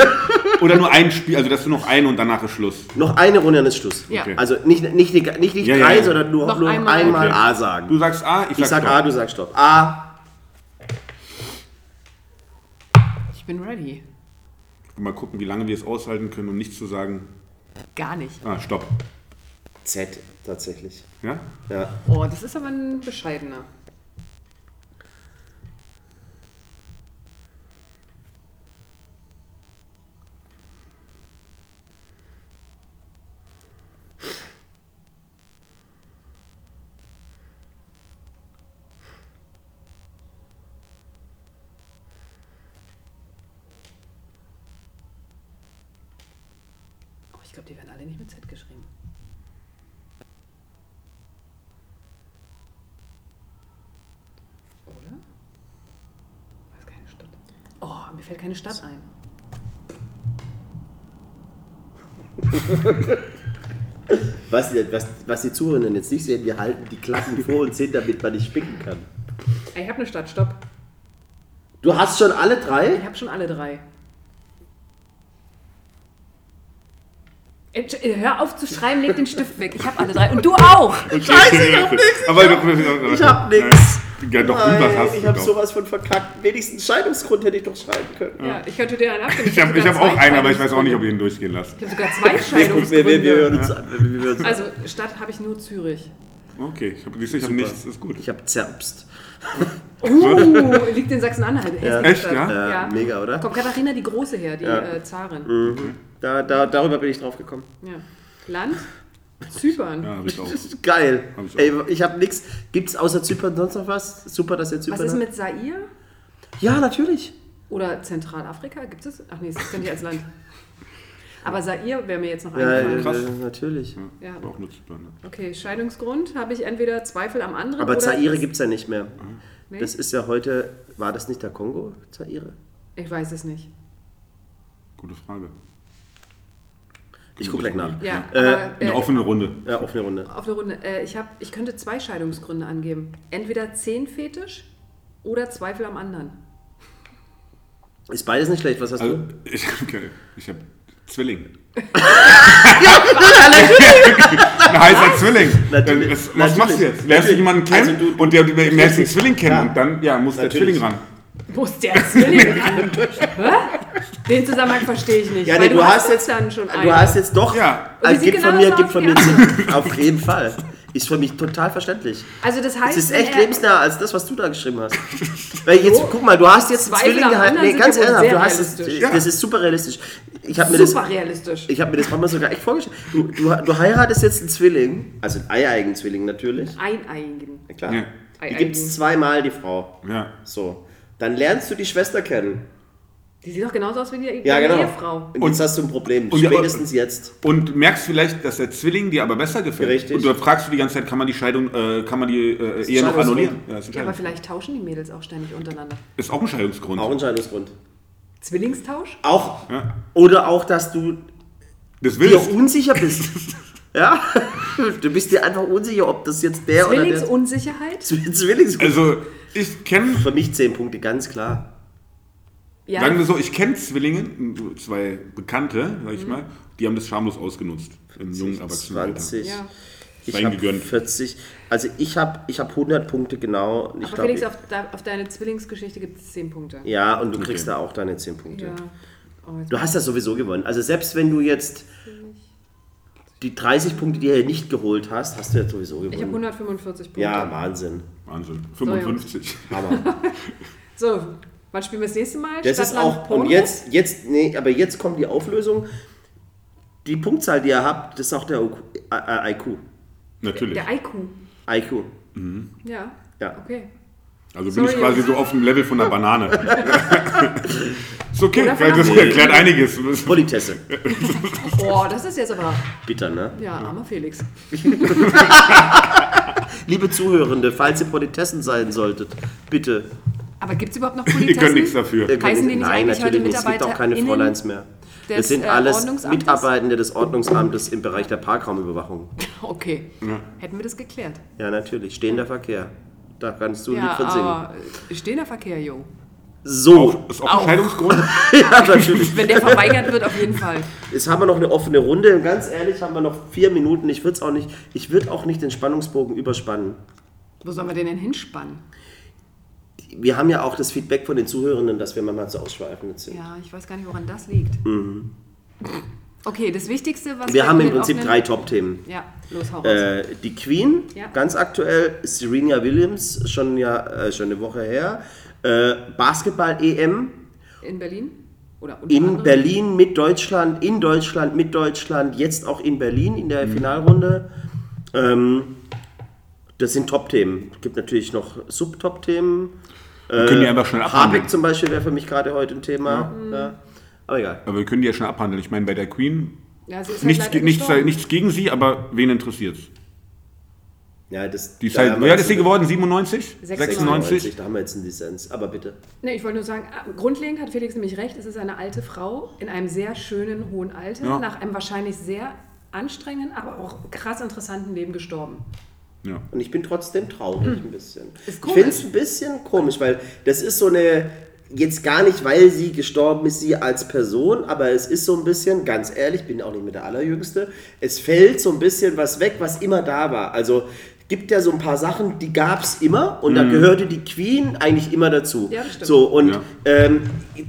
oder nur ein Spiel, also dass du noch ein und danach ist Schluss. Noch eine Runde, dann ist Schluss. Ja. Okay. Also nicht, nicht, nicht, nicht, nicht Ja, drei, ja, ja. sondern nur, Noch nur einmal. einmal, Okay. A sagen. Du sagst A, ich sag, ich sag Stopp. A, du sagst Stopp. A. Ich bin ready. Mal gucken, wie lange wir es aushalten können, um nichts zu sagen. Gar nicht. Ah, Stopp. Z, tatsächlich. Ja? Ja. Oh, das ist aber ein bescheidener. Glaube, die werden alle nicht mit Z geschrieben. Oder? Ist keine Stadt. Oh, mir fällt keine Stadt ein. Was, die- was, was die Zuhörenden jetzt nicht sehen, wir halten die Klappen vor uns hin, damit man nicht spicken kann. Ich habe eine Stadt, stopp. Du hast schon alle drei? Ich habe schon alle drei. Entsch- äh, Hör auf zu schreiben, leg den Stift weg. Ich habe alle drei. Und du auch. Scheiße, ich hab nichts. Aber doch, Ich hab nix. Ja, doch, irgendwas Nein, hast du ich habe sowas von verkackt. Wenigstens Scheidungsgrund hätte ich doch schreiben können. Ja, ich könnte dir einen abgeben. Ich habe ich hab auch einen, aber ich weiß auch nicht, ob ich ihn durchgehen lasse. Ich habe sogar zwei gucken, wir, wir, wir hören Scheidungsgründe. uns an. Wir, wir hören uns. Also, Stadt habe ich nur Zürich. Okay, ich habe du nichts, ist gut. Ich habe Zerbst. Uh, liegt in Sachsen-Anhalt. Hässliche Echt, ja? Ja, mega, oder? Kommt Katharina die Große her, die Ja. äh, Zarin. Da, da, darüber bin ich drauf gekommen. Ja. Land? Zypern. Ja, habe ich auch. Geil. Hab ich auch. Ey, ich habe nichts. Gibt es außer Zypern sonst noch was? Super, dass ihr Zypern Was ist mit Zaire? Ja, natürlich. Oder Zentralafrika? Gibt es? Ach nee, das ist ja nicht als Land. Aber Zaire wäre mir jetzt noch Ja, eingefallen. äh, Krass. natürlich. Ja. Aber auch nur Zypern, ne? Okay, Scheidungsgrund habe ich entweder Zweifel am anderen Aber oder... Zaire gibt es ja nicht mehr. Nee? Das ist ja heute. War das nicht der Kongo, Zaire? Ich weiß es nicht. Gute Frage. Ich guck gleich nach. Ja, Äh, aber Eine äh, offene Runde. Ja, offene Runde. auf eine Runde. Äh, ich, hab, ich könnte zwei Scheidungsgründe angeben. Entweder Zehnfetisch oder Zweifel am anderen. Ist beides nicht schlecht. Was hast Also, du? ich habe ich hab Zwilling. Ein heißer Zwilling. Natürlich. Was Natürlich. machst du jetzt? Lernst du jemanden kennen Also du- und der, der lernst den Zwilling kennen Ja. und dann ja, muss der Natürlich. Zwilling ran. Muss der Zwilling ran? Hä? Den Zusammenhang verstehe ich nicht. Ja, weil nee, du hast jetzt- dann schon einen. Du hast jetzt doch. Ja. Also, gib von genau mir, das gib aus? von mir Ja. zehn. Auf jeden Fall. Ist für mich total verständlich. Also das heißt, Es ist echt er- lebensnah als das, was du da geschrieben hast. Weil jetzt, guck mal, du hast jetzt einen Zweifel Zwilling am geheiratet. anderen Nee, ganz ja ernsthaft, sehr du hast es, realistisch. das ist super realistisch. Ich habe mir das, super realistisch. ich habe mir das manchmal sogar echt vorgestellt. Du, du, du heiratest jetzt einen Zwilling, also einen eieigen Zwilling natürlich. Eineigen. Ja, klar. Ja. Die gibt es zweimal, die Frau. Ja. So. Dann lernst du die Schwester kennen. Die sieht doch genauso aus wie die Ja, genau. Ehefrau. Und jetzt hast du ein Problem. und- Spätestens jetzt. Und merkst vielleicht, dass der Zwilling dir aber besser gefällt. Richtig. Und du fragst du die ganze Zeit, kann man die Scheidung, äh, kann man die äh, Ehe noch Scheidungsgrund. annullieren? Ja, ein Ja, aber vielleicht tauschen die Mädels auch ständig untereinander. ist auch ein Scheidungsgrund. Auch Entscheidungsgrund. Zwillingstausch? Auch. Ja. Oder auch, dass du Das dir unsicher bist. ja? Du bist dir einfach unsicher, ob das jetzt der oder der Zwillingsunsicherheit? Zwillings. Also, ich kenne, Für mich 10 Punkte, ganz klar. Ja. sagen wir so, ich kenne Zwillinge, zwei Bekannte, sag Mhm. ich mal, die haben das schamlos ausgenutzt im jungen Erwachsenenalter. 20. Ja. Ich habe gegönnt. 40. Also ich habe ich hab 100 Punkte genau. Ich Aber glaub, Felix, ich- auf, auf deine Zwillingsgeschichte gibt es 10 Punkte. ja, und du kriegst da auch deine 10 Punkte. Ja. Oh, jetzt Du hast das sowieso gewonnen. Also selbst wenn du jetzt die 30 Punkte, die du nicht geholt hast, hast du ja sowieso ich habe gewonnen. 145 Punkte. Ja, Wahnsinn. Wahnsinn. 55. Hammer. So, wann spielen wir das nächste Mal? Das ist Stadtland auch, Porno? und jetzt, jetzt, nee, aber jetzt kommt die Auflösung. Die Punktzahl, die ihr habt, das ist auch der IQ. Äh, IQ. Natürlich. Der IQ. IQ. Ja. Ja. Okay. Also bin ich quasi so auf dem Level von der Banane. ist okay, Oder weil das erklärt einiges. Politesse. Boah, das ist jetzt aber. Bitter, ne? Ja, armer Felix. Liebe Zuhörende, falls ihr Politessen sein solltet, bitte. Aber gibt es überhaupt noch Ihr könnt Politessen? nichts dafür. Heißen die nicht Nein, natürlich heute nicht. Es gibt auch keine Fräuleins mehr. Das sind äh, alles? Mitarbeitende des Ordnungsamtes im Bereich der Parkraumüberwachung. Okay. Hätten wir das geklärt. Ja, natürlich. Stehender Verkehr. Da kannst du ein ja, Lied von singen. äh, stehender Verkehr, yo. So, Ist auch ein Scheidungsgrund? ja, natürlich. Wenn der verweigert wird, auf jeden Fall. Jetzt haben wir noch eine offene Runde. Und ganz ehrlich, haben wir noch vier Minuten. Ich würde auch nicht, ich würde auch nicht den Spannungsbogen überspannen. Wo sollen wir den denn hinspannen? Wir haben ja auch das Feedback von den Zuhörenden, dass wir manchmal zu ausschweifend sind. Ja, ich weiß gar nicht, woran das liegt. Okay, das Wichtigste, was Mhm. Wir haben im Prinzip drei Top-Themen. Ja, los, hau raus. Äh, die Queen, Ja. ganz aktuell, Serena Williams, schon, ja, äh, schon eine Woche her. Äh, Basketball-EM in Berlin? Oder unter in anderem? Berlin mit Deutschland, in Deutschland mit Deutschland, jetzt auch in Berlin in Mhm. der Finalrunde. Ähm, das sind Top-Themen. Es gibt natürlich noch Sub-Top-Themen. Wir können die einfach schnell abhandeln. Habeck zum Beispiel wäre für mich gerade heute ein Thema. Ja. Aber egal. Aber wir können die ja schnell abhandeln. Ich meine, bei der Queen, Ja, sie ist halt nichts, nichts, nichts gegen sie, aber wen interessiert's? Ja, das, Die ist halt, wer jetzt ist sie geworden? 97? 96. Da haben wir jetzt einen Dissens. Aber bitte. Nee, ich wollte nur sagen, ah, grundlegend hat Felix nämlich recht, es ist eine alte Frau in einem sehr schönen hohen Alter, Ja. nach einem wahrscheinlich sehr anstrengenden, aber auch krass interessanten Leben gestorben. Ja. Und ich bin trotzdem traurig ein bisschen. Ist ich finde es ein bisschen komisch, weil das ist so eine, jetzt gar nicht, weil sie gestorben ist, sie als Person, aber es ist so ein bisschen, ganz ehrlich, ich bin auch nicht mehr der Allerjüngste, es fällt so ein bisschen was weg, was immer da war. Also gibt ja so ein paar Sachen, die gab es immer und da gehörte die Queen eigentlich immer dazu. Ja, das stimmt. So, und Ja. ähm,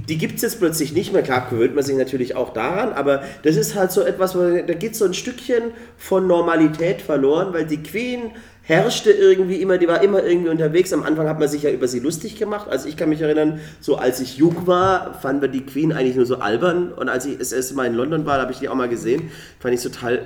die gibt es jetzt plötzlich nicht mehr. Klar, gewöhnt man sich natürlich auch daran, aber das ist halt so etwas, wo, da geht so ein Stückchen von Normalität verloren, weil die Queen herrschte irgendwie immer, die war immer irgendwie unterwegs. Am Anfang hat man sich ja über sie lustig gemacht. Also ich kann mich erinnern, so als ich jung war, fanden wir die Queen eigentlich nur so albern. Und als ich das erste Mal in London war, habe ich die auch mal gesehen, fand ich total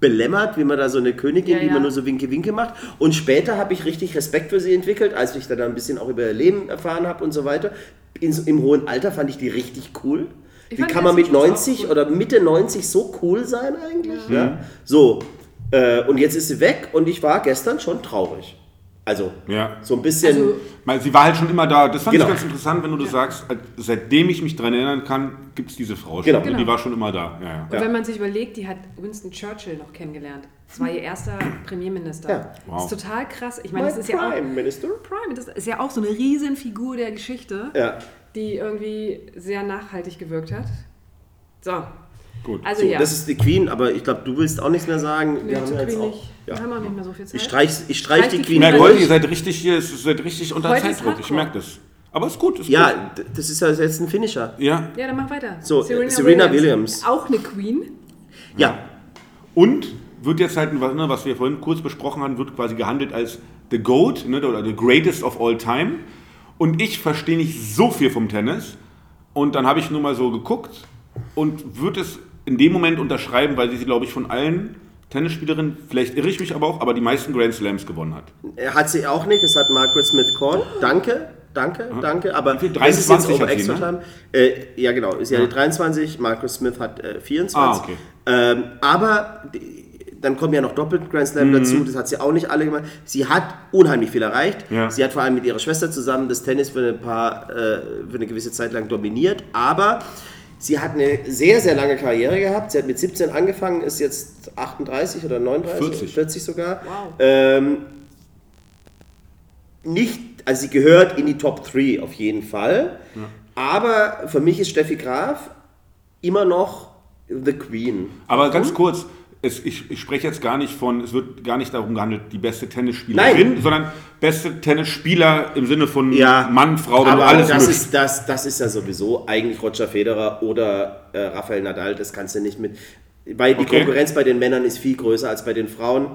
belämmert, wie man da so eine Königin, Ja, die ja. man nur so Winke-Winke macht. Und später habe ich richtig Respekt für sie entwickelt, als ich dann ein bisschen auch über ihr Leben erfahren habe und so weiter. In, Im hohen Alter fand ich die richtig cool. Ich Wie kann die man mit zum Schluss auch 90 cool. oder Mitte 90 so cool sein eigentlich? Ja. So, äh, und jetzt ist sie weg und ich war gestern schon traurig. Also, Ja. so ein bisschen. Also- Sie war halt schon immer da. Das fand Genau. ich ganz interessant, wenn du das sagst. äh, Seitdem ich mich daran erinnern kann, gibt es diese Frau schon. Genau. Die Genau. war schon immer da. Ja, ja. Und Ja. wenn man sich überlegt, die hat Winston Churchill noch kennengelernt. Das war ihr erster Premierminister. Ja. Das ist total krass. Ich meine, das ist ja auch Prime Minister. Prime, das ist ja auch so eine Riesenfigur der Geschichte, Ja. die irgendwie sehr nachhaltig gewirkt hat. So, Gut. also So, ja. Das ist die Queen, aber ich glaube, du willst auch nichts mehr sagen. Nee, zur Queen nicht. Ja. Wir haben auch nicht mehr so viel Zeit. Ich streich, ich streich Streich die die Queen Merk heute, ihr seid richtig hier, ihr seid richtig unter Heute Zeitdruck. Ich merke das. Aber ist gut. Ist gut. Ja, d- das ist ja jetzt ein Finisher. Ja. Ja, dann mach weiter. So, Serena Williams. Auch eine Queen. Ja, Und wird jetzt halt, was, ne, was wir vorhin kurz besprochen haben, wird quasi gehandelt als The GOAT ne, oder The Greatest of All Time. Und ich verstehe nicht so viel vom Tennis. Und dann habe ich nur mal so geguckt und würde es in dem Moment unterschreiben, weil sie, glaube ich, von allen Tennisspielerinnen, vielleicht irre ich mich aber auch, aber die meisten Grand Slams gewonnen hat. Er hat sie auch nicht, das hat Margaret Smith Korn. Danke, danke, danke. Aber Wie viel? das ist jetzt 23 hat sie, extra ne? time. Äh, ja, genau. Sie hat 23, Margaret Smith hat äh, 24. Ah, okay. ähm, aber die, dann kommen ja noch doppelt Grand Mhm. Slam dazu, das hat sie auch nicht alle gemacht. Sie hat unheimlich viel erreicht. Ja. Sie hat vor allem mit ihrer Schwester zusammen das Tennis für, ein paar, äh, für eine gewisse Zeit lang dominiert, aber sie hat eine sehr, sehr lange Karriere gehabt. Sie hat mit 17 angefangen, ist jetzt 38 oder 39, 40. 40 sogar. Wow. Ähm, nicht, also sie gehört in die Top 3 auf jeden Fall. Aber für mich ist Steffi Graf immer noch the Queen. Aber ganz kurz, es, ich, ich spreche jetzt gar nicht von, es wird gar nicht darum gehandelt, die beste Tennisspielerin, Nein. sondern beste Tennisspieler im Sinne von Ja, Mann, Frau, aber alles das ist, das, das ist ja sowieso eigentlich Roger Federer oder äh, Rafael Nadal, das kannst du nicht mit. Weil die Okay. Konkurrenz bei den Männern ist viel größer als bei den Frauen.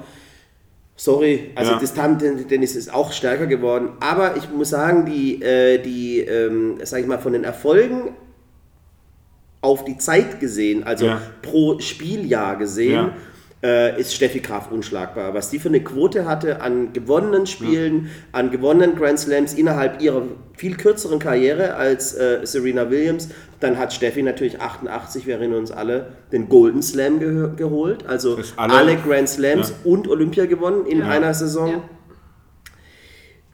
Sorry, also Ja. das Damen-Tennis ist auch stärker geworden. Aber ich muss sagen, die, äh, die ähm, sag ich mal, von den Erfolgen auf die Zeit gesehen, also Ja. pro Spieljahr gesehen, äh, ist Steffi Graf unschlagbar. Was die für eine Quote hatte an gewonnenen Spielen, an gewonnenen Grand Slams innerhalb ihrer viel kürzeren Karriere als äh, Serena Williams, dann hat Steffi natürlich 88, wir erinnern uns alle, den Golden Slam ge geholt. Also alle, alle- Grand Slams Ja. und Olympia gewonnen in einer Saison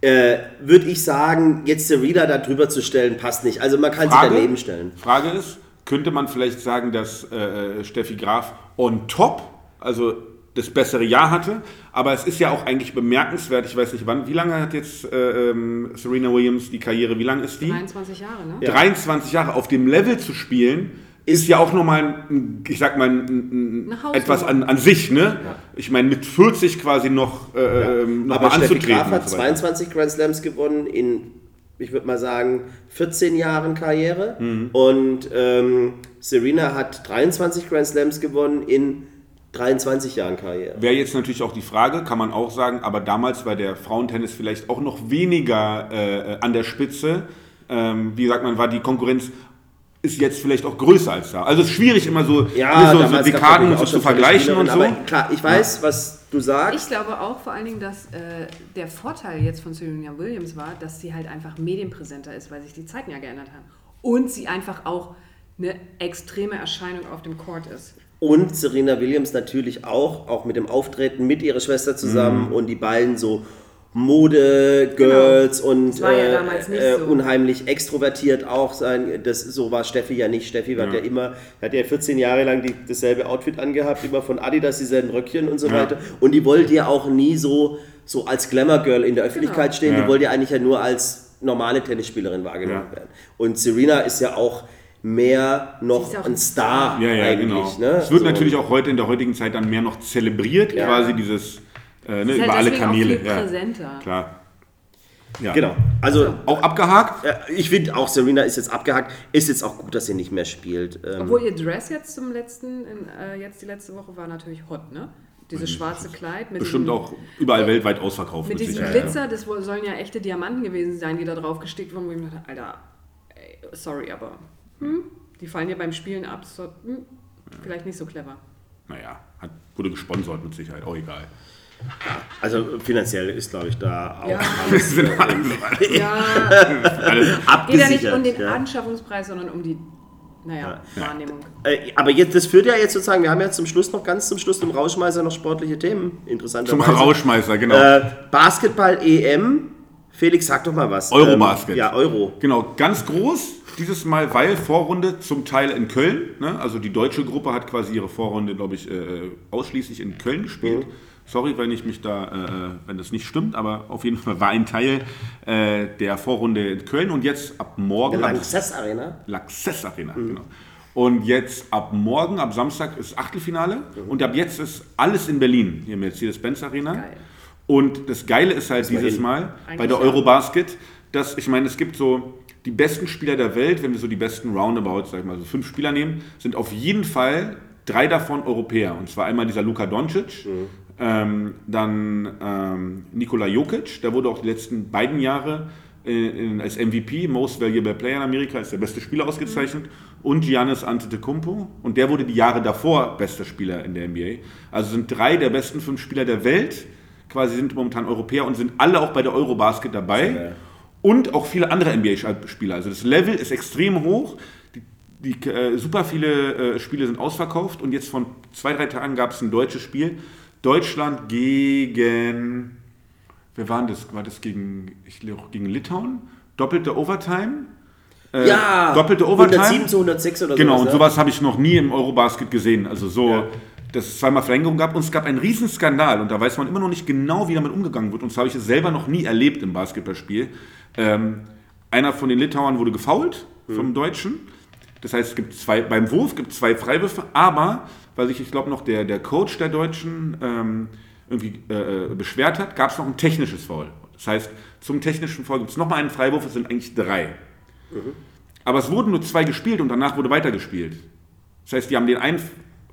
Ja. äh, würde ich sagen, jetzt Serena da drüber zu stellen, passt nicht. Also man kann Frage, sie daneben stellen. Frage ist, könnte man vielleicht sagen, dass äh, Steffi Graf on top, also das bessere Jahr hatte, aber es ist ja auch eigentlich bemerkenswert, ich weiß nicht wann, wie lange hat jetzt äh, ähm, Serena Williams die Karriere, wie lange ist die? 23 Jahre, ne? 23 Jahre auf dem Level zu spielen, ist ja auch nochmal, ein, ich sag mal, ein, ein, etwas an, an sich, ne? Ich meine, mit 40 quasi noch, äh, ähm, noch Aber mal Steffi anzutreten. Graf hat so weiter. 22 Grand Slams gewonnen in, ich würde mal sagen, 14 Jahren Karriere. Mhm. Und ähm, Serena hat 23 Grand Slams gewonnen in 23 Jahren Karriere. Wäre jetzt natürlich auch die Frage, kann man auch sagen, aber damals war der Frauentennis vielleicht auch noch weniger äh, an der Spitze. Ähm, wie sagt man, war die Konkurrenz ist jetzt vielleicht auch größer als da. Also es ist schwierig immer so, Ja, so, so Dekaden so auch zu vergleichen und so. Aber klar, ich weiß, was du sagst. Ich glaube auch vor allen Dingen, dass äh, der Vorteil jetzt von Serena Williams war, dass sie halt einfach medienpräsenter ist, weil sich die Zeiten ja geändert haben. Und sie einfach auch eine extreme Erscheinung auf dem Court ist. Und Serena Williams natürlich auch, auch mit dem Auftreten mit ihrer Schwester zusammen Mhm. und die beiden so Mode-Girls und Das war ja äh, äh, so. unheimlich extrovertiert auch sein. Das, so war Steffi ja nicht. Steffi hat ja immer, hat ja 14 Jahre lang die, dasselbe Outfit angehabt, immer von Adidas, dieselben Röckchen und so weiter. Und die wollte ja auch nie so, so als Glamour-Girl in der Öffentlichkeit Genau. stehen. Ja. Die wollte ja eigentlich ja nur als normale Tennisspielerin wahrgenommen Ja. werden. Und Serena ist ja auch mehr noch ein ein Star Ja, ja, eigentlich. genau. Ne? Es wird So. natürlich auch heute in der heutigen Zeit dann mehr noch zelebriert, Ja. quasi dieses äh, ne, Ist halt über alle deswegen auch Kanäle. viel ja, präsenter. klar. Ja. Genau. Also Auch abgehakt? äh, ich finde auch Serena ist jetzt abgehakt. Ist jetzt auch gut, dass sie nicht mehr spielt. Ähm, Obwohl ihr Dress jetzt zum letzten, in, äh, jetzt die letzte Woche war natürlich hot, ne? Dieses schwarze Kleid mit Bestimmt diesem, auch überall weltweit ausverkauft. mit diesem Sicherheit. Glitzer, das sollen ja echte Diamanten gewesen sein, die da drauf gestickt wurden, wo ich mir dachte, Alter, ey, sorry, aber hm, die fallen ja beim Spielen ab, so, hm, vielleicht nicht so clever. Naja, hat, wurde gesponsert mit Sicherheit, auch egal. Also finanziell ist, glaube ich, da auch Ja. alles äh, Ja, Alles, geht ja nicht abgesichert. um den ja. Anschaffungspreis, sondern um die, naja, Wahrnehmung. Äh, aber jetzt, das führt ja jetzt sozusagen, wir haben ja zum Schluss noch ganz zum Schluss im Rauschmeißer noch sportliche Themen. zum Interessanterweise. Rauschmeißer, genau. Äh, Basketball-EM. Felix, sag doch mal was. Eurobasket. Ähm, ja, Euro. Genau, ganz groß dieses Mal, weil Vorrunde zum Teil in Köln. Ne? Also die deutsche Gruppe hat quasi ihre Vorrunde, glaube ich, äh, ausschließlich in Köln gespielt. Mhm. Sorry, wenn ich mich da, äh, wenn das nicht stimmt, aber auf jeden Fall war ein Teil äh, der Vorrunde in Köln und jetzt ab morgen. Der Lanxess Arena. Laxess Arena, genau. Und jetzt ab morgen, ab Samstag ist Achtelfinale und ab jetzt ist alles in Berlin, hier im Mercedes-Benz Arena. Geil. Und das Geile ist halt dieses hin. Mal bei Eigentlich der ja. Eurobasket, dass ich meine, es gibt so die besten Spieler der Welt, wenn wir so die besten Roundabouts, sag ich mal, so fünf Spieler nehmen, sind auf jeden Fall drei davon Europäer. Und zwar einmal dieser Luka Doncic, ähm, dann ähm, Nikola Jokic, der wurde auch die letzten beiden Jahre äh, in, als MVP, Most Valuable Player in Amerika, als der beste Spieler ausgezeichnet. Und Giannis Antetokounmpo. Und der wurde die Jahre davor bester Spieler in der NBA. Also sind drei der besten fünf Spieler der Welt, quasi sind momentan Europäer und sind alle auch bei der Eurobasket dabei. geil. Und auch viele andere NBA-Spieler. Also das Level ist extrem hoch. Die, die, äh, super viele äh, Spiele sind ausverkauft. Und jetzt von zwei, drei Tagen gab es ein deutsches Spiel. Deutschland gegen. Wer war das? War das gegen, ich glaube, gegen Litauen? Doppelte Overtime. Äh, Ja, doppelte Overtime. 107 zu 106 oder Genau, sowas, und ne? sowas habe ich noch nie im Eurobasket gesehen. Also so, Ja. dass es zweimal Verlängerung gab und es gab einen riesen Skandal und da weiß man immer noch nicht genau, wie damit umgegangen wird. Und das habe ich es selber noch nie erlebt im Basketballspiel. Ähm, einer von den Litauern wurde gefoult Mhm. vom Deutschen. Das heißt, es gibt zwei, beim Wurf gibt es zwei Freiwürfe, aber weil sich, ich glaube, noch der, der Coach der Deutschen ähm, irgendwie äh, beschwert hat, gab es noch ein technisches Foul. Das heißt, zum technischen Foul gibt es nochmal einen Freiwurf, es sind eigentlich drei. Aber es wurden nur zwei gespielt und danach wurde weitergespielt. Das heißt, die haben den einen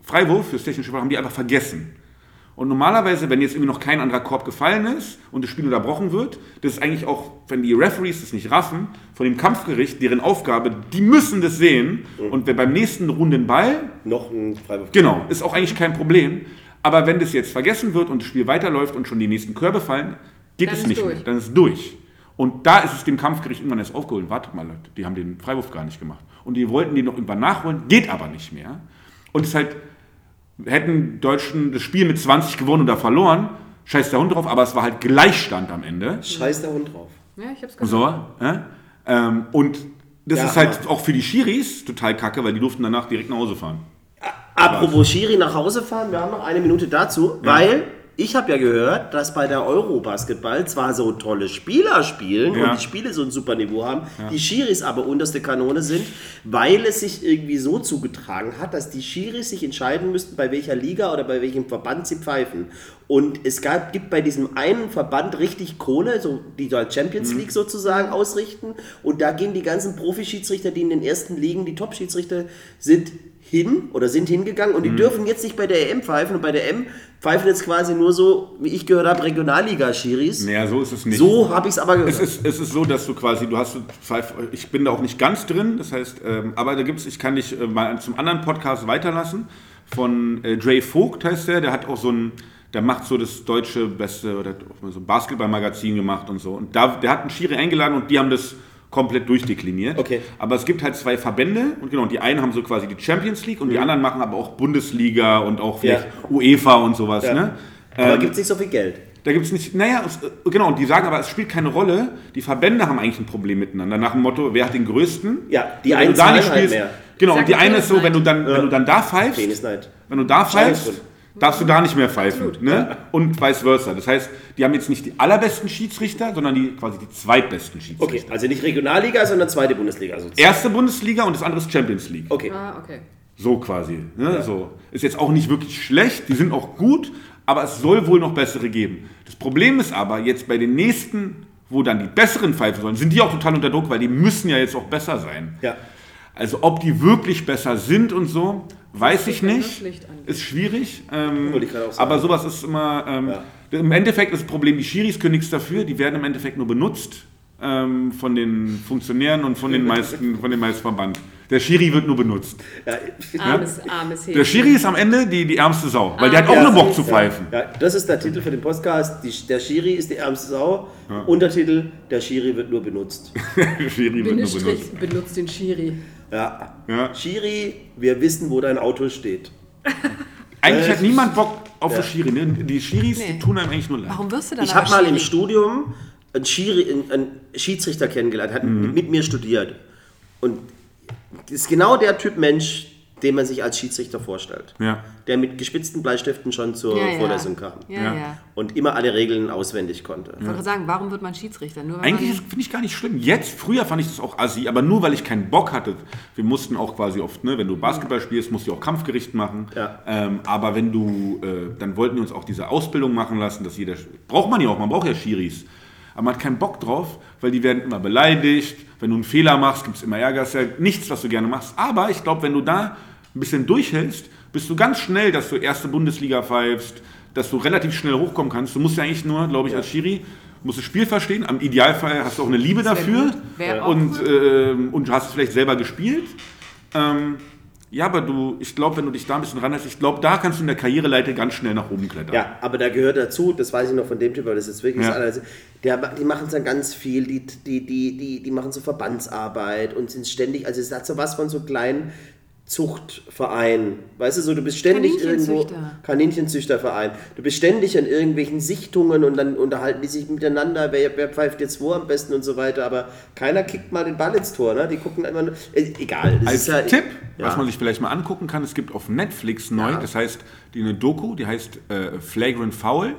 Freiwurf fürs technische Foul haben die einfach vergessen. Und normalerweise, wenn jetzt irgendwie noch kein anderer Korb gefallen ist und das Spiel unterbrochen wird, das ist eigentlich auch, wenn die Referees das nicht raffen, von dem Kampfgericht, deren Aufgabe, die müssen das sehen. Und wenn beim nächsten Runden Ball, Noch ein Freiwurf. genau, ist auch eigentlich kein Problem. Aber wenn das jetzt vergessen wird und das Spiel weiterläuft und schon die nächsten Körbe fallen, geht Dann es nicht durch. mehr. Dann ist es durch. Und da ist es dem Kampfgericht irgendwann erst aufgeholt. Wartet mal, Leute, die haben den Freiwurf gar nicht gemacht. Und die wollten den noch irgendwann nachholen, geht aber nicht mehr. Und es ist halt, hätten Deutschen das Spiel mit 20 gewonnen oder verloren, scheiß der Hund drauf, aber es war halt Gleichstand am Ende. Scheiß der Hund drauf. Ja, ich hab's gehört. So, äh? ähm, und das Ja, ist halt aber- auch für die Schiris total kacke, weil die durften danach direkt nach Hause fahren. Apropos Schiri nach Hause fahren, wir haben noch eine Minute dazu, weil ich habe ja gehört, dass bei der Euro-Basketball zwar so tolle Spieler spielen Ja. und die Spiele so ein super Niveau haben, die Schiris aber unterste Kanone sind, weil es sich irgendwie so zugetragen hat, dass die Schiris sich entscheiden müssten, bei welcher Liga oder bei welchem Verband sie pfeifen. Und es gab, gibt bei diesem einen Verband richtig Kohle, so, die da Champions Mhm. League sozusagen ausrichten. Und da gehen die ganzen Profischiedsrichter, die in den ersten Ligen, die Top-Schiedsrichter sind, hin oder sind hingegangen und die Mhm. dürfen jetzt nicht bei der EM pfeifen. Und bei der EM pfeifen jetzt quasi nur so, wie ich gehört habe, Regionalliga-Schiris. Naja, so ist es nicht. So habe ich es aber gehört. Es ist, es ist so, dass du quasi, du hast, Pfeif- ich bin da auch nicht ganz drin, das heißt, ähm, aber da gibt's, ich kann dich äh, mal zum anderen Podcast weiterlassen, von äh, Dre Vogt heißt der, der hat auch so ein, der macht so das deutsche beste, oder hat auch mal so ein Basketballmagazin gemacht und so. Und da, der hat einen Schiri eingeladen und die haben das komplett durchdekliniert. Okay. Aber es gibt halt zwei Verbände und genau, die einen haben so quasi die Champions League und die anderen machen aber auch Bundesliga und auch vielleicht UEFA und sowas. Ja. Ne? aber Ähm, gibt es nicht so viel Geld. da gibt es nicht, naja, es, äh, genau, und die sagen aber, es spielt keine Rolle. Die Verbände haben eigentlich ein Problem miteinander. Nach dem Motto, wer hat den größten? Ja, die wenn einen du da nicht halt spielst. mehr. Genau, Sag und die eine ist so, wenn du dann, Ja. wenn du dann da pfeifst, wenn du da pfeifst. Darfst du da nicht mehr pfeifen. Ne? Und vice versa. Das heißt, die haben jetzt nicht die allerbesten Schiedsrichter, sondern die quasi die zweitbesten Okay, Schiedsrichter. also nicht Regionalliga, sondern zweite Bundesliga. sozusagen. Erste Bundesliga und das andere ist Champions League. Okay. Ah, okay. So quasi. Ne? So. Ist jetzt auch nicht wirklich schlecht, die sind auch gut, aber es soll wohl noch bessere geben. Das Problem ist aber, jetzt bei den nächsten, wo dann die besseren pfeifen sollen, sind die auch total unter Druck, weil die müssen ja jetzt auch besser sein. Ja. Also ob die wirklich besser sind und so, weiß ich nicht. Ist schwierig. Ähm, aber sowas ist immer. Ähm, Im Endeffekt ist das Problem, die Schiris können nichts dafür, die werden im Endeffekt nur benutzt ähm, von den Funktionären und von den meisten, von dem meisten Verband. Der Schiri wird nur benutzt. Ja, Armes, armes Der. Schiri ist am Ende die, die ärmste Sau, weil der hat auch Ja, nur Bock ja. zu pfeifen. ja, das ist der Titel für den Podcast. Die, der Schiri ist die ärmste Sau. Untertitel, der Schiri wird nur benutzt. Der Schiri wird nur benutzt. Benutzt den Schiri. Ja. Ja. Schiri, wir wissen, wo dein Auto steht. Eigentlich Äh, hat niemand Bock auf den Schiri. Ne? Die Schiris, Nee. tun einem eigentlich nur leid. Warum wirst du dann Ich habe mal im Schiri? Studium einen, Schiri, einen, Schiedsrichter kennengelernt, hat Mhm. mit mir studiert. Und das ist genau der Typ Mensch, den man sich als Schiedsrichter vorstellt. Ja. Der mit gespitzten Bleistiften schon zur Ja, ja. Vorlesung kam. Ja, Ja. ja. Und immer alle Regeln auswendig konnte. Ich wollte sagen, warum wird man Schiedsrichter? Nur Eigentlich finde ich gar nicht schlimm. Jetzt, früher fand ich das auch assi, aber nur weil ich keinen Bock hatte. Wir mussten auch quasi oft, ne, wenn du Basketball spielst, musst du auch Kampfgericht machen. Ja. Ähm, aber wenn du, äh, dann wollten wir uns auch diese Ausbildung machen lassen, dass jeder, braucht man ja auch, man braucht ja Schiris. Aber man hat keinen Bock drauf, weil die werden immer beleidigt. Wenn du einen Fehler machst, gibt es immer Ärger. Das ist ja nichts, was du gerne machst. Aber ich glaube, wenn du da ein bisschen durchhältst, bist du ganz schnell, dass du erste Bundesliga pfeifst, dass du relativ schnell hochkommen kannst. Du musst ja eigentlich nur, glaube ich, als Schiri, musst das Spiel verstehen. Am Idealfall hast du auch eine Liebe dafür und, ähm, und hast es vielleicht selber gespielt. Ähm, ja, aber du, ich glaube, wenn du dich da ein bisschen ranhältst, ich glaube, da kannst du in der Karriereleiter ganz schnell nach oben klettern. Ja, aber da gehört dazu, das weiß ich noch von dem Typ, weil das ist wirklich Ja. das Allerletzte, der, die machen dann ganz viel, die, die, die, die, die machen so Verbandsarbeit und sind ständig, also es hat so was von so kleinen Zuchtverein. Weißt du, so du bist ständig irgendwo. Kaninchenzüchter. Kaninchenzüchterverein. Du bist ständig an irgendwelchen Sichtungen und dann unterhalten die sich miteinander, wer, wer pfeift jetzt wo am besten und so weiter, aber keiner kickt mal den Ball ins Tor, ne? Die gucken immer nur. Äh, egal. Das Als ist ja, Tipp, ja. was man sich vielleicht mal angucken kann, es gibt auf Netflix neu, Ja. das heißt, die eine Doku, die heißt äh, Flagrant Foul.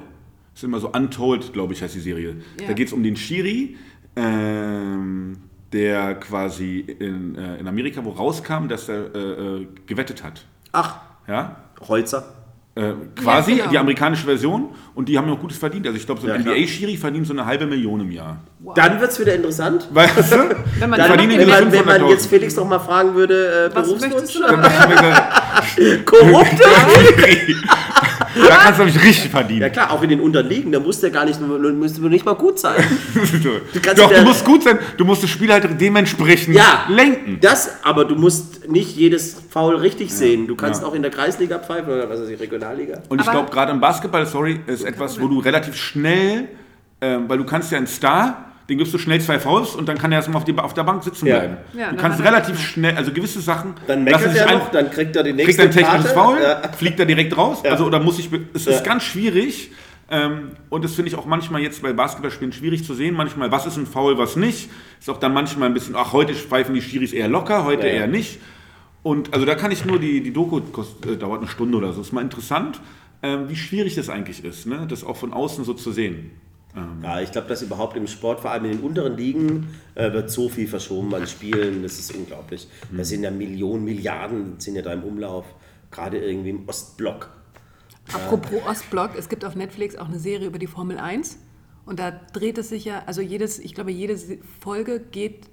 Das ist immer so Untold, glaube ich, heißt die Serie. Ja. Da geht es um den Schiri, ähm, der quasi in, äh, in Amerika wo rauskam, dass er äh, äh, gewettet hat. Ach, Ja? Holzer. Äh, quasi Ja, genau. die amerikanische Version und die haben ja auch Gutes verdient. Also ich glaube, so ein Ja. NBA-Schiri verdient so eine halbe Million im Jahr. Dann wird es wieder interessant. Weißt du? Wenn man Dann, verdienen wenn, man, wenn man 500.000. jetzt Felix noch mal fragen würde, äh, Was Berufswunsch? du? Dann hab ich mir gesagt, Korrupt? da kannst du nämlich richtig verdienen. Ja klar, auch in den Unterliegen, da muss der gar nicht, müsste nicht mal gut sein. kannst Doch, du musst gut sein, du musst das Spiel halt dementsprechend Ja, lenken. Das, aber du musst nicht jedes Foul richtig sehen. Du kannst Ja. auch in der Kreisliga pfeifen oder was weiß ich, Regionalliga. Und ich glaube, gerade im Basketball, sorry, ist etwas, wo du relativ schnell, ähm, weil du kannst ja einen Star, den gibst du schnell zwei Fouls und dann kann er erstmal auf, die, auf der Bank sitzen Ja. bleiben. Ja, du kannst relativ schnell, also gewisse Sachen Dann meckert er ein- noch, dann kriegt er die kriegt nächste er ein technisches Karte. Foul, Ja. fliegt er direkt raus. Ja. Also oder muss ich, es Ja. ist ganz schwierig. Ähm, und das finde ich auch manchmal jetzt bei Basketballspielen schwierig zu sehen. Manchmal, was ist ein Foul, was nicht. Ist auch dann manchmal ein bisschen, ach, heute pfeifen die Schiris eher locker, heute Ja, ja. eher nicht. Und also da kann ich nur, die, die Doku kost, äh, dauert eine Stunde oder so. Ist mal interessant, ähm, wie schwierig das eigentlich ist, ne? das auch von außen so zu sehen. Ja, ich glaube, dass überhaupt im Sport, vor allem in den unteren Ligen, äh, wird so viel verschoben an Spielen. Das ist unglaublich. Da sind ja Millionen, Milliarden sind ja da im Umlauf. Gerade irgendwie im Ostblock. Apropos Ostblock, es gibt auf Netflix auch eine Serie über die Formel 1 und da dreht es sich ja, also jedes, ich glaube, jede Folge geht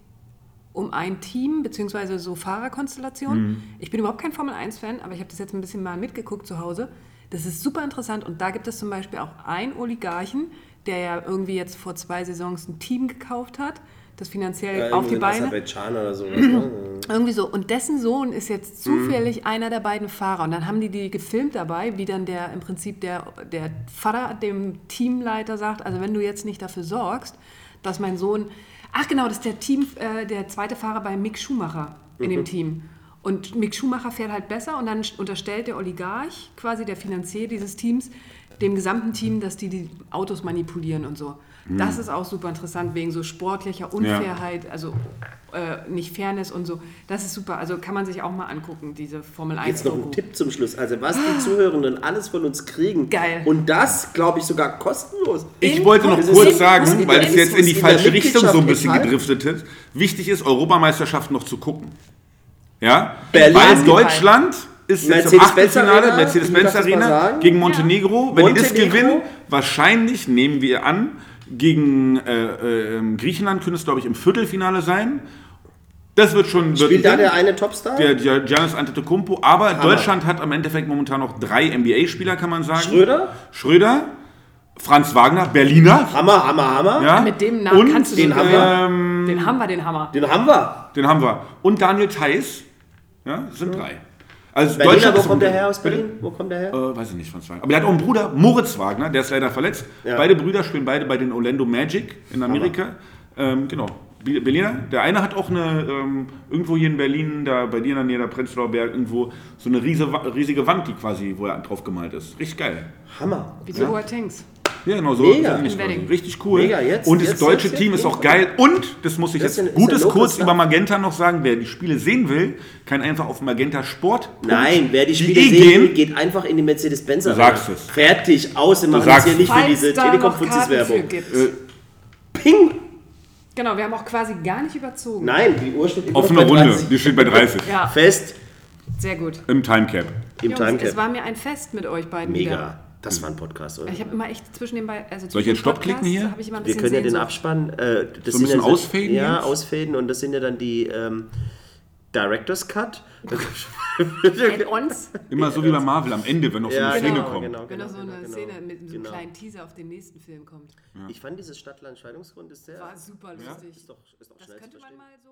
um ein Team, beziehungsweise so Fahrerkonstellationen. Ich bin überhaupt kein Formel 1-Fan, aber ich habe das jetzt ein bisschen mal mitgeguckt zu Hause. Das ist super interessant und da gibt es zum Beispiel auch einen Oligarchen, der ja irgendwie jetzt vor zwei Saisons ein Team gekauft hat, das finanziell Ja, auf die Beine. Aserbaidschan oder sowas. Ne? Irgendwie so. Und dessen Sohn ist jetzt zufällig einer der beiden Fahrer. Und dann haben die die gefilmt dabei, wie dann der im Prinzip der, der Vater dem Teamleiter sagt, also wenn du jetzt nicht dafür sorgst, dass mein Sohn, ach genau, das ist der Team, äh, der zweite Fahrer bei Mick Schumacher in dem Team. Und Mick Schumacher fährt halt besser und dann unterstellt der Oligarch, quasi der Finanzier dieses Teams, dem gesamten Team, dass die die Autos manipulieren und so. Das ist auch super interessant wegen so sportlicher Unfairheit, also äh, nicht Fairness und so. Das ist super. Also kann man sich auch mal angucken, diese Formel 1 Jetzt noch ein. Tipp zum Schluss. Also was die Zuhörenden alles von uns kriegen. Geil. Und das, glaube ich, sogar kostenlos. Ich In- wollte noch kurz in- sagen, in weil es jetzt in die falsche Richtung so ein bisschen gedriftet ist. Wichtig ist, Europameisterschaft noch zu gucken. Ja? Berlin. Weil. Deutschland ist jetzt im Achtelfinale, Mercedes-Benz Arena gegen Montenegro. Wenn die das Montenegro. gewinnen, wahrscheinlich nehmen wir an, gegen äh, äh, Griechenland können es, glaube ich, im Viertelfinale sein. Das wird schon... wird Spielt da ein der Ding. eine Topstar? der Gia- Giannis Antetokounmpo, aber Deutschland hat am Endeffekt momentan noch drei NBA-Spieler, kann man sagen. Schröder? Schröder, Franz Wagner, Berliner. Hammer, Hammer, Hammer. Ja. Mit dem Namen Und kannst du den so- haben ähm, Den haben wir, den Hammer. Den haben wir. den haben wir. Und Daniel Theiss. Ja, das sind drei. Also Berliner, Deutschland wo kommt der her aus Bitte? Berlin? Wo kommt der her? Äh, weiß ich nicht, Franz Wagner. Aber der hat auch einen Bruder, Moritz Wagner, der ist leider verletzt. Ja. Beide Brüder spielen beide bei den Orlando Magic in Amerika. Ähm, genau. Be- Berliner. Der eine hat auch eine, ähm, irgendwo hier in Berlin, da bei dir in der Nähe der Prenzlauer Berg, irgendwo so eine riesige, riesige Wand, die quasi, wo er drauf gemalt ist. Richtig geil. Hammer. Wie die Boatengs. Ja, genau so. Mega. Richtig cool. Mega, jetzt- und das jetzt- deutsche jetzt- Team jetzt- ist auch geil. Und, das muss ich Das jetzt Gutes kurz Stuff. über Magenta noch sagen, wer die Spiele sehen will, kann einfach auf Magenta Sport. Nein, wer die Spiele sehen will, geht einfach in die Mercedes-Benz Du sagst es. Fertig, aus. Wir machen jetzt hier nicht für Falls diese gibt. Äh, Ping! Genau, wir haben auch quasi gar nicht überzogen. Nein, die Uhr steht immer Offene bei Runde, 30. die steht bei 30 Ja, Fest sehr gut. im Timecap. im Jungs, es Timecap. war mir ein Fest mit euch beiden wieder. Das war ein Podcast, oder? Ich habe immer echt zwischen den beiden. Also Soll ich jetzt Stopp Podcasts klicken hier? habe Ich immer ein Wir können ja den. Abspann. Äh, das So ein bisschen ja ausfaden Ja, jetzt? ausfaden und das sind ja dann die. Ähm, Director's Cut. Add-ons. Immer so wie bei Marvel am Ende, wenn noch so Ja, eine Szene genau, kommt. genau, Wenn genau, noch so eine genau, Szene mit so einem genau. kleinen Teaser auf den nächsten Film kommt. Ich fand dieses Stadtland-Scheidungsgrund ist sehr. War super lustig. Ist doch, ist doch Das könnte man mal so